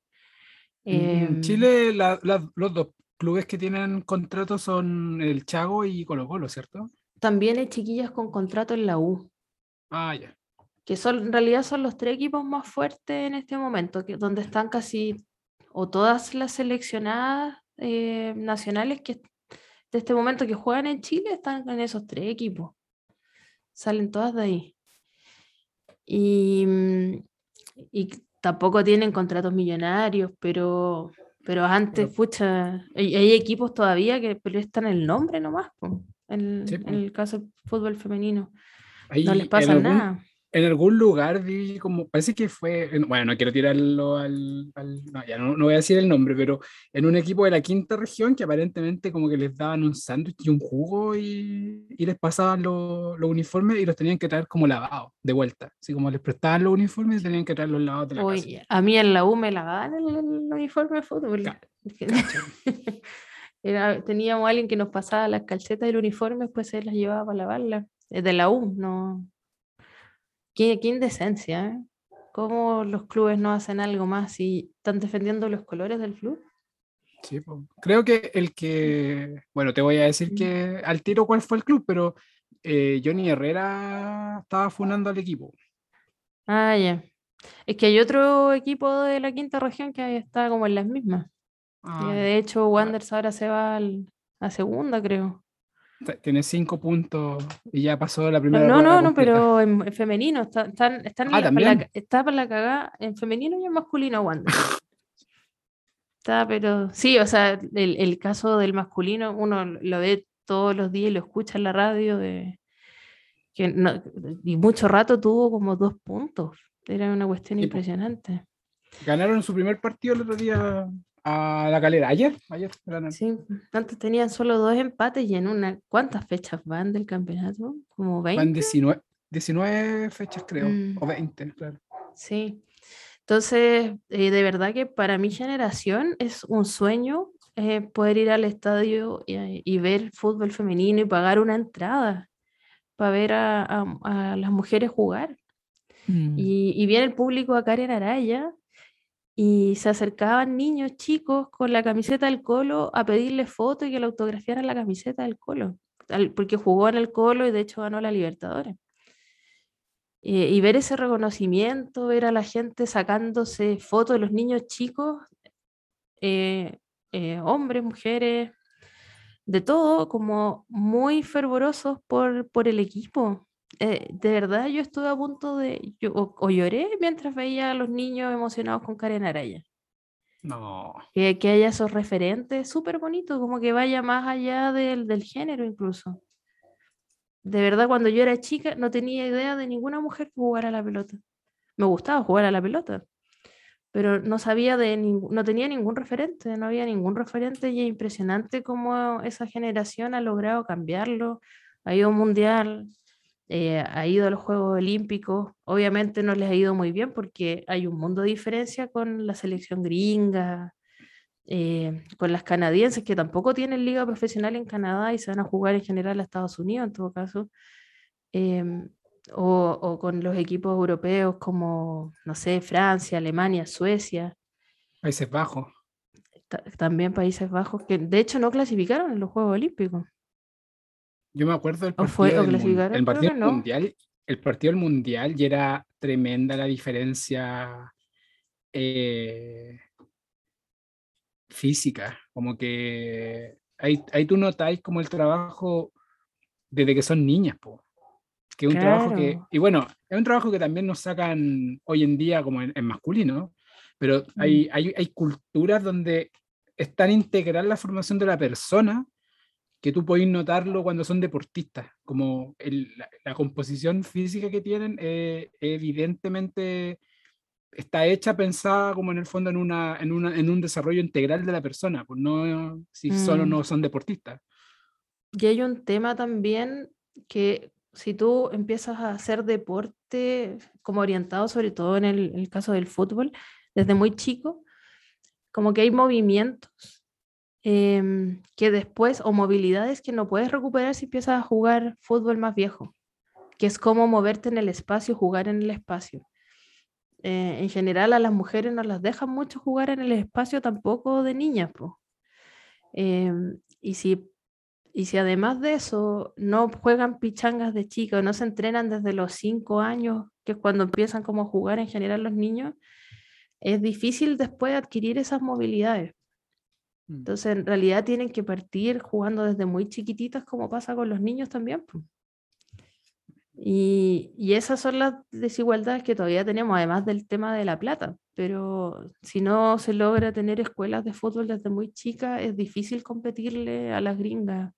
En em, Chile los dos clubes que tienen contrato son el Chago y Colo Colo, ¿cierto? También hay chiquillas con contrato en la U. Ah, ya que son, en realidad son los tres equipos más fuertes en este momento, que, donde están casi o todas las seleccionadas eh, nacionales que de este momento que juegan en Chile están en esos tres equipos. Salen todas de ahí. Y, mm, y tampoco tienen contratos millonarios, pero, pero antes, pucha, hay, equipos todavía que prestan el nombre nomás, en, el caso del fútbol femenino. no les pasa nada en algún lugar vi como, parece que fue, bueno, no quiero tirarlo al, no, ya no, voy a decir el nombre, pero en un equipo de la quinta región que aparentemente como que les daban un sándwich y un jugo y, y les pasaban los uniformes y los tenían que traer como lavados, de vuelta, así como les prestaban los uniformes y tenían que traerlos lavados de la casa. A mí en la U me lavaban el, uniforme de fútbol. teníamos a alguien que nos pasaba las calcetas del uniforme, después se las llevaba para lavarlas. De la U, no, Qué, indecencia, ¿eh? ¿Cómo los clubes no hacen algo más y están defendiendo los colores del club? Sí, creo que el que, bueno, te voy a decir que al tiro cuál fue el club, pero eh, Johnny Herrera estaba funando al equipo. Ah, ya. Es que hay otro equipo de la quinta región que está como en las mismas. Ah, de hecho, Wanders ahora se va a segunda, creo tiene cinco puntos y ya pasó la primera. No, no, no, pero en, femenino. Está, están, están ah, la, está para la cagada en femenino y en masculino, Wanda. está, pero sí, o sea, el, el, caso del masculino, uno lo ve todos los días y lo escucha en la radio de que no, y mucho rato tuvo como dos puntos. Era una cuestión impresionante. Ganaron su primer partido el otro día a la calera. Ayer, ayer. Sí, antes tenían solo dos empates y en una. ¿Cuántas fechas van del campeonato? ¿Como 20? Van 19, 19 fechas, creo, mm. o 20, claro. Sí. Entonces, eh, de verdad que para mi generación es un sueño eh, poder ir al estadio y, ver fútbol femenino y pagar una entrada para ver a, a, las mujeres jugar. Mm. Y, y viene el público a Karen Araya y se acercaban niños chicos con la camiseta del Colo a pedirle fotos y que le autografiaran la camiseta del Colo, porque jugó en el Colo y de hecho ganó la Libertadores. Eh, y ver ese reconocimiento, ver a la gente sacándose fotos de los niños chicos, eh, eh, hombres, mujeres, de todo, como muy fervorosos por, por el equipo. Eh, de verdad yo estuve a punto de, yo, o, lloré mientras veía a los niños emocionados con Karen Araya. No. Que, que haya esos referentes, súper bonito, como que vaya más allá del, del género incluso. De verdad, cuando yo era chica no tenía idea de ninguna mujer que jugara a la pelota. Me gustaba jugar a la pelota, pero no sabía de no tenía ningún referente, no había ningún referente y es impresionante cómo esa generación ha logrado cambiarlo. Ha ido mundial, eh, ha ido a los Juegos Olímpicos. Obviamente no les ha ido muy bien porque hay un mundo de diferencia con la selección gringa, eh, con las canadienses que tampoco tienen liga profesional en Canadá y se van a jugar en general a Estados Unidos en todo caso. Em, o, o, con los equipos europeos como, no sé, Francia, Alemania, Suecia. Países Bajos. También Países Bajos, que de hecho no clasificaron en los Juegos Olímpicos. Yo me acuerdo del partido, del, el partido mundial, el partido del mundial y era tremenda la diferencia eh, física, como que ahí, ahí tú notáis como el trabajo desde que son niñas, po. que es un trabajo que, y bueno, es un trabajo que también nos sacan hoy en día como en, masculino, pero hay, mm. hay, hay culturas donde es tan integral la formación de la persona que tú podés notarlo cuando son deportistas, como el, la, la, composición física que tienen, eh, evidentemente está hecha pensada como en el fondo en, una, en, una, en un desarrollo integral de la persona, pues no si solo Mm. no son deportistas. Y hay un tema también que si tú empiezas a hacer deporte como orientado sobre todo en el, el caso del fútbol, desde muy chico, como que hay movimientos em, que después, o movilidades que no puedes recuperar si empiezas a jugar fútbol más viejo, que es como moverte en el espacio, jugar en el espacio. Eh, en general a las mujeres no las dejan mucho jugar en el espacio tampoco de niñas. Em, y si y si además de eso no juegan pichangas de chicos, no se entrenan desde los cinco años, que es cuando empiezan como a jugar en general los niños, es difícil después adquirir esas movilidades. Mm. Entonces, en realidad tienen que partir jugando desde muy chiquititas, como pasa con los niños también. Y, y esas son las desigualdades que todavía tenemos, además del tema de la plata. Pero si no se logra tener escuelas de fútbol desde muy chicas, es difícil competirle a las gringas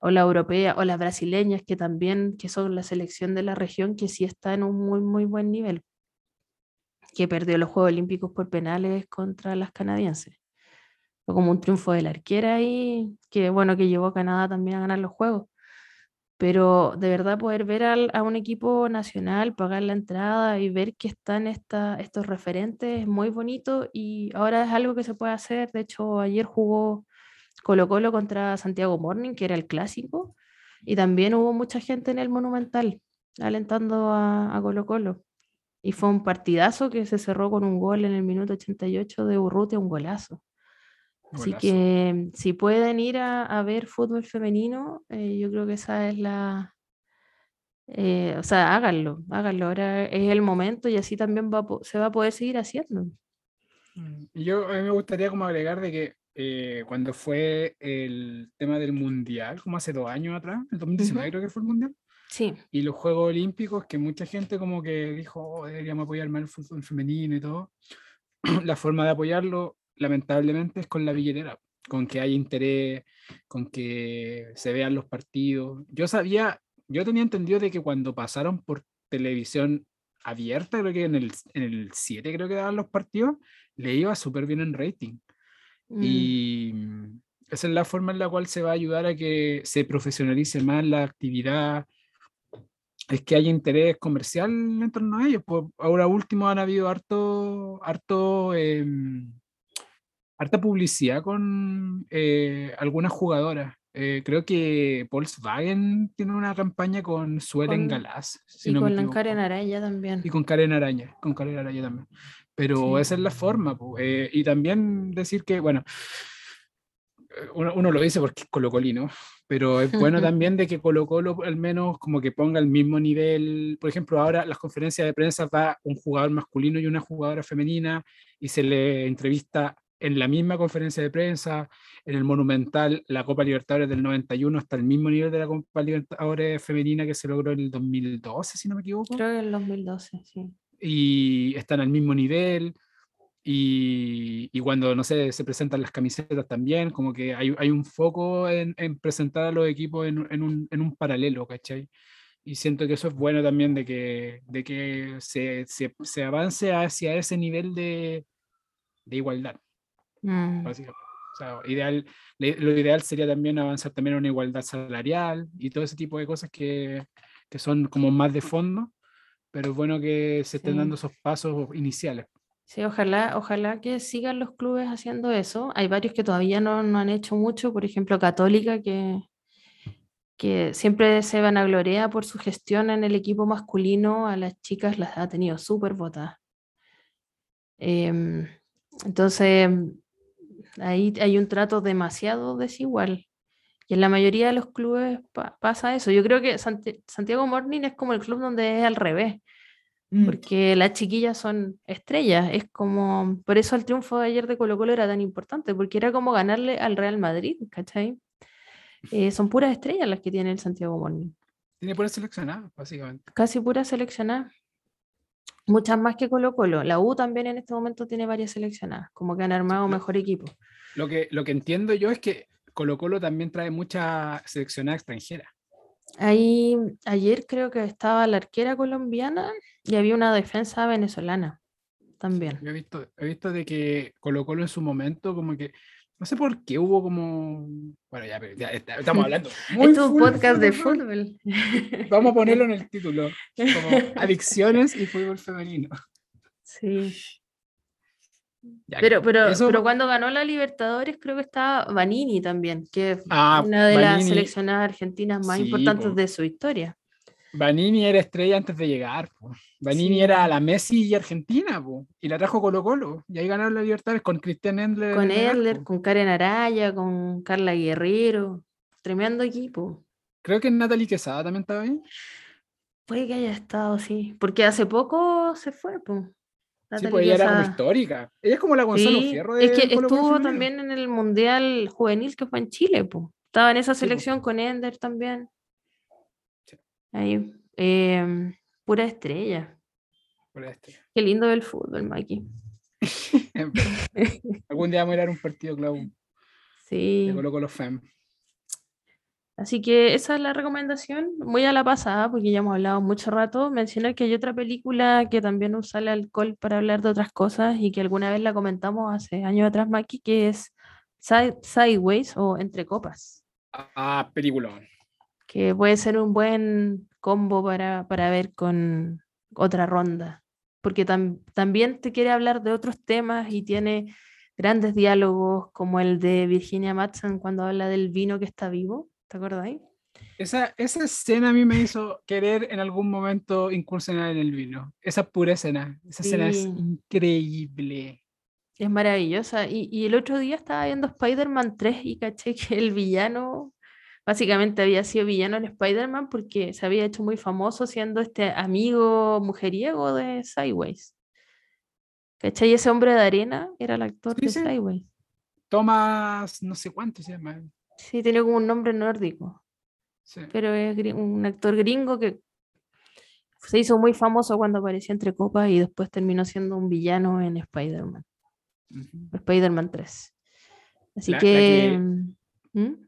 o la europea o las brasileñas que también, que son la selección de la región, que sí está en un muy, muy buen nivel, que perdió los Juegos Olímpicos por penales contra las canadienses. Como un triunfo de la arquera ahí, que bueno, que llevó a Canadá también a ganar los Juegos. Pero de verdad poder ver al- a un equipo nacional, pagar la entrada y ver que están estos referentes es muy bonito y ahora es algo que se puede hacer. De hecho, ayer jugó Colo Colo contra Santiago Morning, que era el clásico, y también hubo mucha gente en el Monumental alentando a, a Colo Colo. Y fue un partidazo que se cerró con un gol en el minuto 88 de Urrutia, un golazo. Así que si pueden ir a, a ver fútbol femenino, eh, yo creo que esa es la... eh, o sea, háganlo, háganlo. Ahora es el momento y así también va se va a poder seguir haciendo. Mm, yo a mí me gustaría como agregar de que eh, cuando fue el tema del mundial, como hace dos años atrás, el 2019 Ujú. creo que fue el mundial, Sí, y los Juegos Olímpicos, que mucha gente como que dijo, "Oh, deberíamos apoyar más el fútbol femenino y todo. La forma de apoyarlo, lamentablemente, es con la billetera, con que haya interés, con que se vean los partidos. Yo sabía, yo tenía entendido de que cuando pasaron por televisión abierta, creo que en el, en el 7 creo que daban los partidos, le iba súper bien en rating. mm, Y mm, esa es la forma en la cual se va a ayudar a que se profesionalice más la actividad, es que haya interés comercial en torno a ellos. Pues ahora último han habido harto, harto, em, harta publicidad con eh, algunas jugadoras. Eh, creo que Volkswagen tiene una campaña con Suelen Galás, si y no con la. Karen Araya también. Y con Karen Araña, con Karen Araña también. Pero Sí. esa es la forma. eh, y también decir que, bueno, eh, uno, uno lo dice porque es colocolino, pero es bueno también de que Colo Colo al menos como que ponga el mismo nivel. Por ejemplo, ahora las conferencias de prensa va un jugador masculino y una jugadora femenina y se le entrevista en la misma conferencia de prensa, en el Monumental, la Copa Libertadores del 91 hasta el mismo nivel de la Copa Libertadores femenina que se logró en el 2012, si no me equivoco Creo que en el 2012, sí. y están al mismo nivel. Y, y cuando, no sé, se presentan las camisetas también, como que hay, hay un foco en, en presentar a los equipos en, en un, en un paralelo, ¿cachai? Y siento que eso es bueno también de que, de que se, se, se avance hacia ese nivel de, de igualdad, Mm, básicamente. O sea, ideal, lo ideal sería también avanzar también a una igualdad salarial y todo ese tipo de cosas que, que son como más de fondo, pero es bueno que se estén Sí. dando esos pasos iniciales. Sí, ojalá, ojalá que sigan los clubes haciendo eso. Hay varios que todavía no, no han hecho mucho, por ejemplo, Católica, que, que siempre se vanagloria por su gestión en el equipo masculino, a las chicas las ha tenido súper votadas. Em, entonces, ahí hay un trato demasiado desigual. Y en la mayoría de los clubes pa- pasa eso. Yo creo que Santi- Santiago Morning es como el club donde es al revés porque las chiquillas son estrellas. Es como, por eso el triunfo de ayer de Colo Colo era tan importante, porque era como ganarle al Real Madrid, ¿cachai? Eh, son puras estrellas las que tiene el Santiago Morning, Tiene por seleccionado, básicamente. casi puras seleccionadas. Muchas más que Colo Colo. La U también en este momento tiene varias seleccionadas, como que han armado mejor equipo. Lo que, lo que entiendo yo es que Colo Colo también trae mucha seleccionada extranjera. Ahí, ayer creo que estaba la arquera colombiana y había una defensa venezolana también. Yo he visto, he visto de que Colo Colo en su momento como que, no sé por qué hubo como, bueno ya, pero ya está- estamos hablando. muy es un podcast de fútbol. Vamos a ponerlo en el título, como adicciones y fútbol femenino. Sí. Ya, Pero, pero, eso- pero cuando ganó la Libertadores creo que estaba Vanini también, que es Ah, una de las seleccionadas argentinas más Sí, importantes po. de su historia. Vanini era estrella antes de llegar. po. Vanini Sí. era la Messi y Argentina, po, y la trajo Colo Colo. Y ahí ganaron la Libertadores con Cristian Endler. Con en el Edler, arco. con Karen Araya, con Carla Guerrero. Tremendo equipo. Creo que Natalie Quesada también estaba ahí. Puede que haya estado, sí. Porque hace poco se fue, pues. Sí, pues ella era como histórica. Ella es como la Gonzalo Sí, Fierro de es que Colo estuvo también en el Mundial Juvenil que fue en Chile, pues. Estaba en esa Sí, selección con Ender también. Ahí. em, pura estrella. Por este. Qué lindo el fútbol, Maki. Algún día vamos a ir a un partido, Clau, Sí. de Colo Colo Fem. Así que esa es la recomendación, muy a la pasada, porque ya hemos hablado mucho rato. Mencionar que hay otra película que también usa el alcohol para hablar de otras cosas y que alguna vez la comentamos hace años atrás, Maki, que es Si- Sideways o Entre Copas, Ah, peliculón. Que puede ser un buen combo para, para ver con otra ronda, porque tam- también te quiere hablar de otros temas y tiene grandes diálogos como el de Virginia Madsen cuando habla del vino que está vivo, ¿te acordáis? Esa, esa escena a mí me hizo querer en algún momento incursionar en el vino. Esa pura escena. Esa escena es Sí. increíble. Es maravillosa. Y, y el otro día estaba viendo Spider-Man 3 y caché que el villano básicamente había sido villano en Spider-Man porque se había hecho muy famoso siendo este amigo mujeriego de Sideways. ¿Cachai? Ese hombre de arena era el actor Sí, de sí. Sideways. Tomás, no sé cuánto se llama. Sí, tiene como un nombre nórdico, Sí. pero es un actor gringo que se hizo muy famoso cuando apareció entre copas y después terminó siendo un villano en Spider-Man. Ujú. Spider-Man 3. Así La- la que... que- ¿Mm?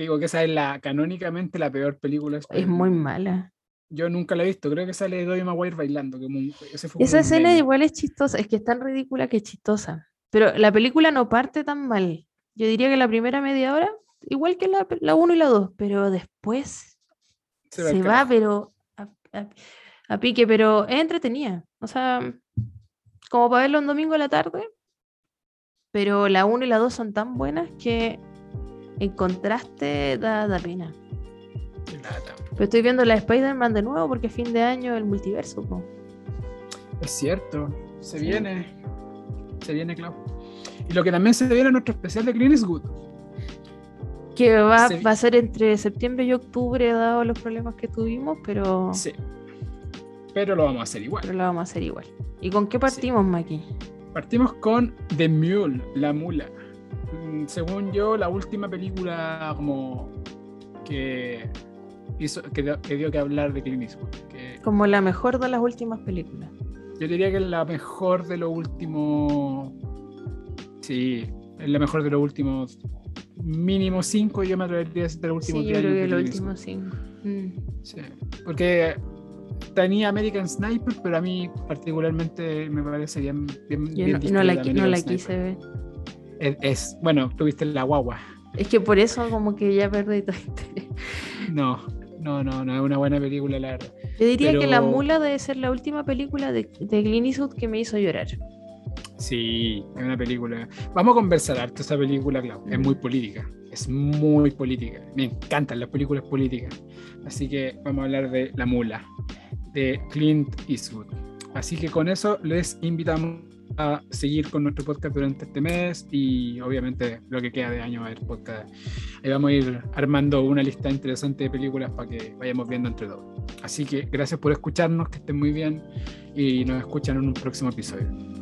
Digo que esa es la canónicamente la peor película. de Es muy mala. Yo nunca la he visto. Creo que sale Tobey Maguire bailando. Un- ese fue Esa escena igual es chistosa, es que es tan ridícula que es chistosa. Pero la película no parte tan mal. Yo diría que la primera media hora, igual que la, la 1 y la 2, pero después Se va pero a, a- a pique, pero es entretenida. O sea, como para verlo un domingo a la tarde, pero la 1 y la 2 son tan buenas que en contraste da, da pena. Lata. Pero estoy viendo la de Spider-Man de nuevo porque fin de año el multiverso. po. Es cierto. Se Sí. viene. Se viene, Clau. Y lo que también se viene es nuestro especial de Clint Eastwood. Que va, Se vi- va a ser entre septiembre y octubre, dado los problemas que tuvimos, pero, Sí. Pero lo vamos a hacer igual. pero lo vamos a hacer igual. ¿Y con qué partimos, Maki? Partimos con The Mule, La Mula. Mm, Según yo, la última película como que hizo, que, dio, que dio que hablar de Clint Eastwood. Que Como la mejor de las últimas películas. yo diría que es la mejor de los últimos. Sí, es la mejor de los últimos mínimo cinco. Yo me atrevería a decir de los últimos Sí, yo 10 creo años que de los últimos cinco. Mm. Sí, porque tenía American Sniper, pero a mí particularmente me parece bien. bien, Yo bien no, no la, no quise ver. Es, es- bueno, tuviste la guagua. Es que por eso como que ya perdí todo interés. No, no, no, no es una buena película, la verdad. Yo diría que La Mula debe ser la última película de, de Clint Eastwood que me hizo llorar. Sí, es una película. Vamos a conversar harto esa película, Clau. Es muy política. Es muy política. Me encantan las películas políticas. Así que vamos a hablar de La Mula, de Clint Eastwood. Así que con eso les invitamos a seguir con nuestro podcast durante este mes y obviamente lo que queda de año haber podcast. Ahí vamos a ir armando una lista interesante de películas para que vayamos viendo entre todos. Así que gracias por escucharnos, que estén muy bien y nos escuchan en un próximo episodio.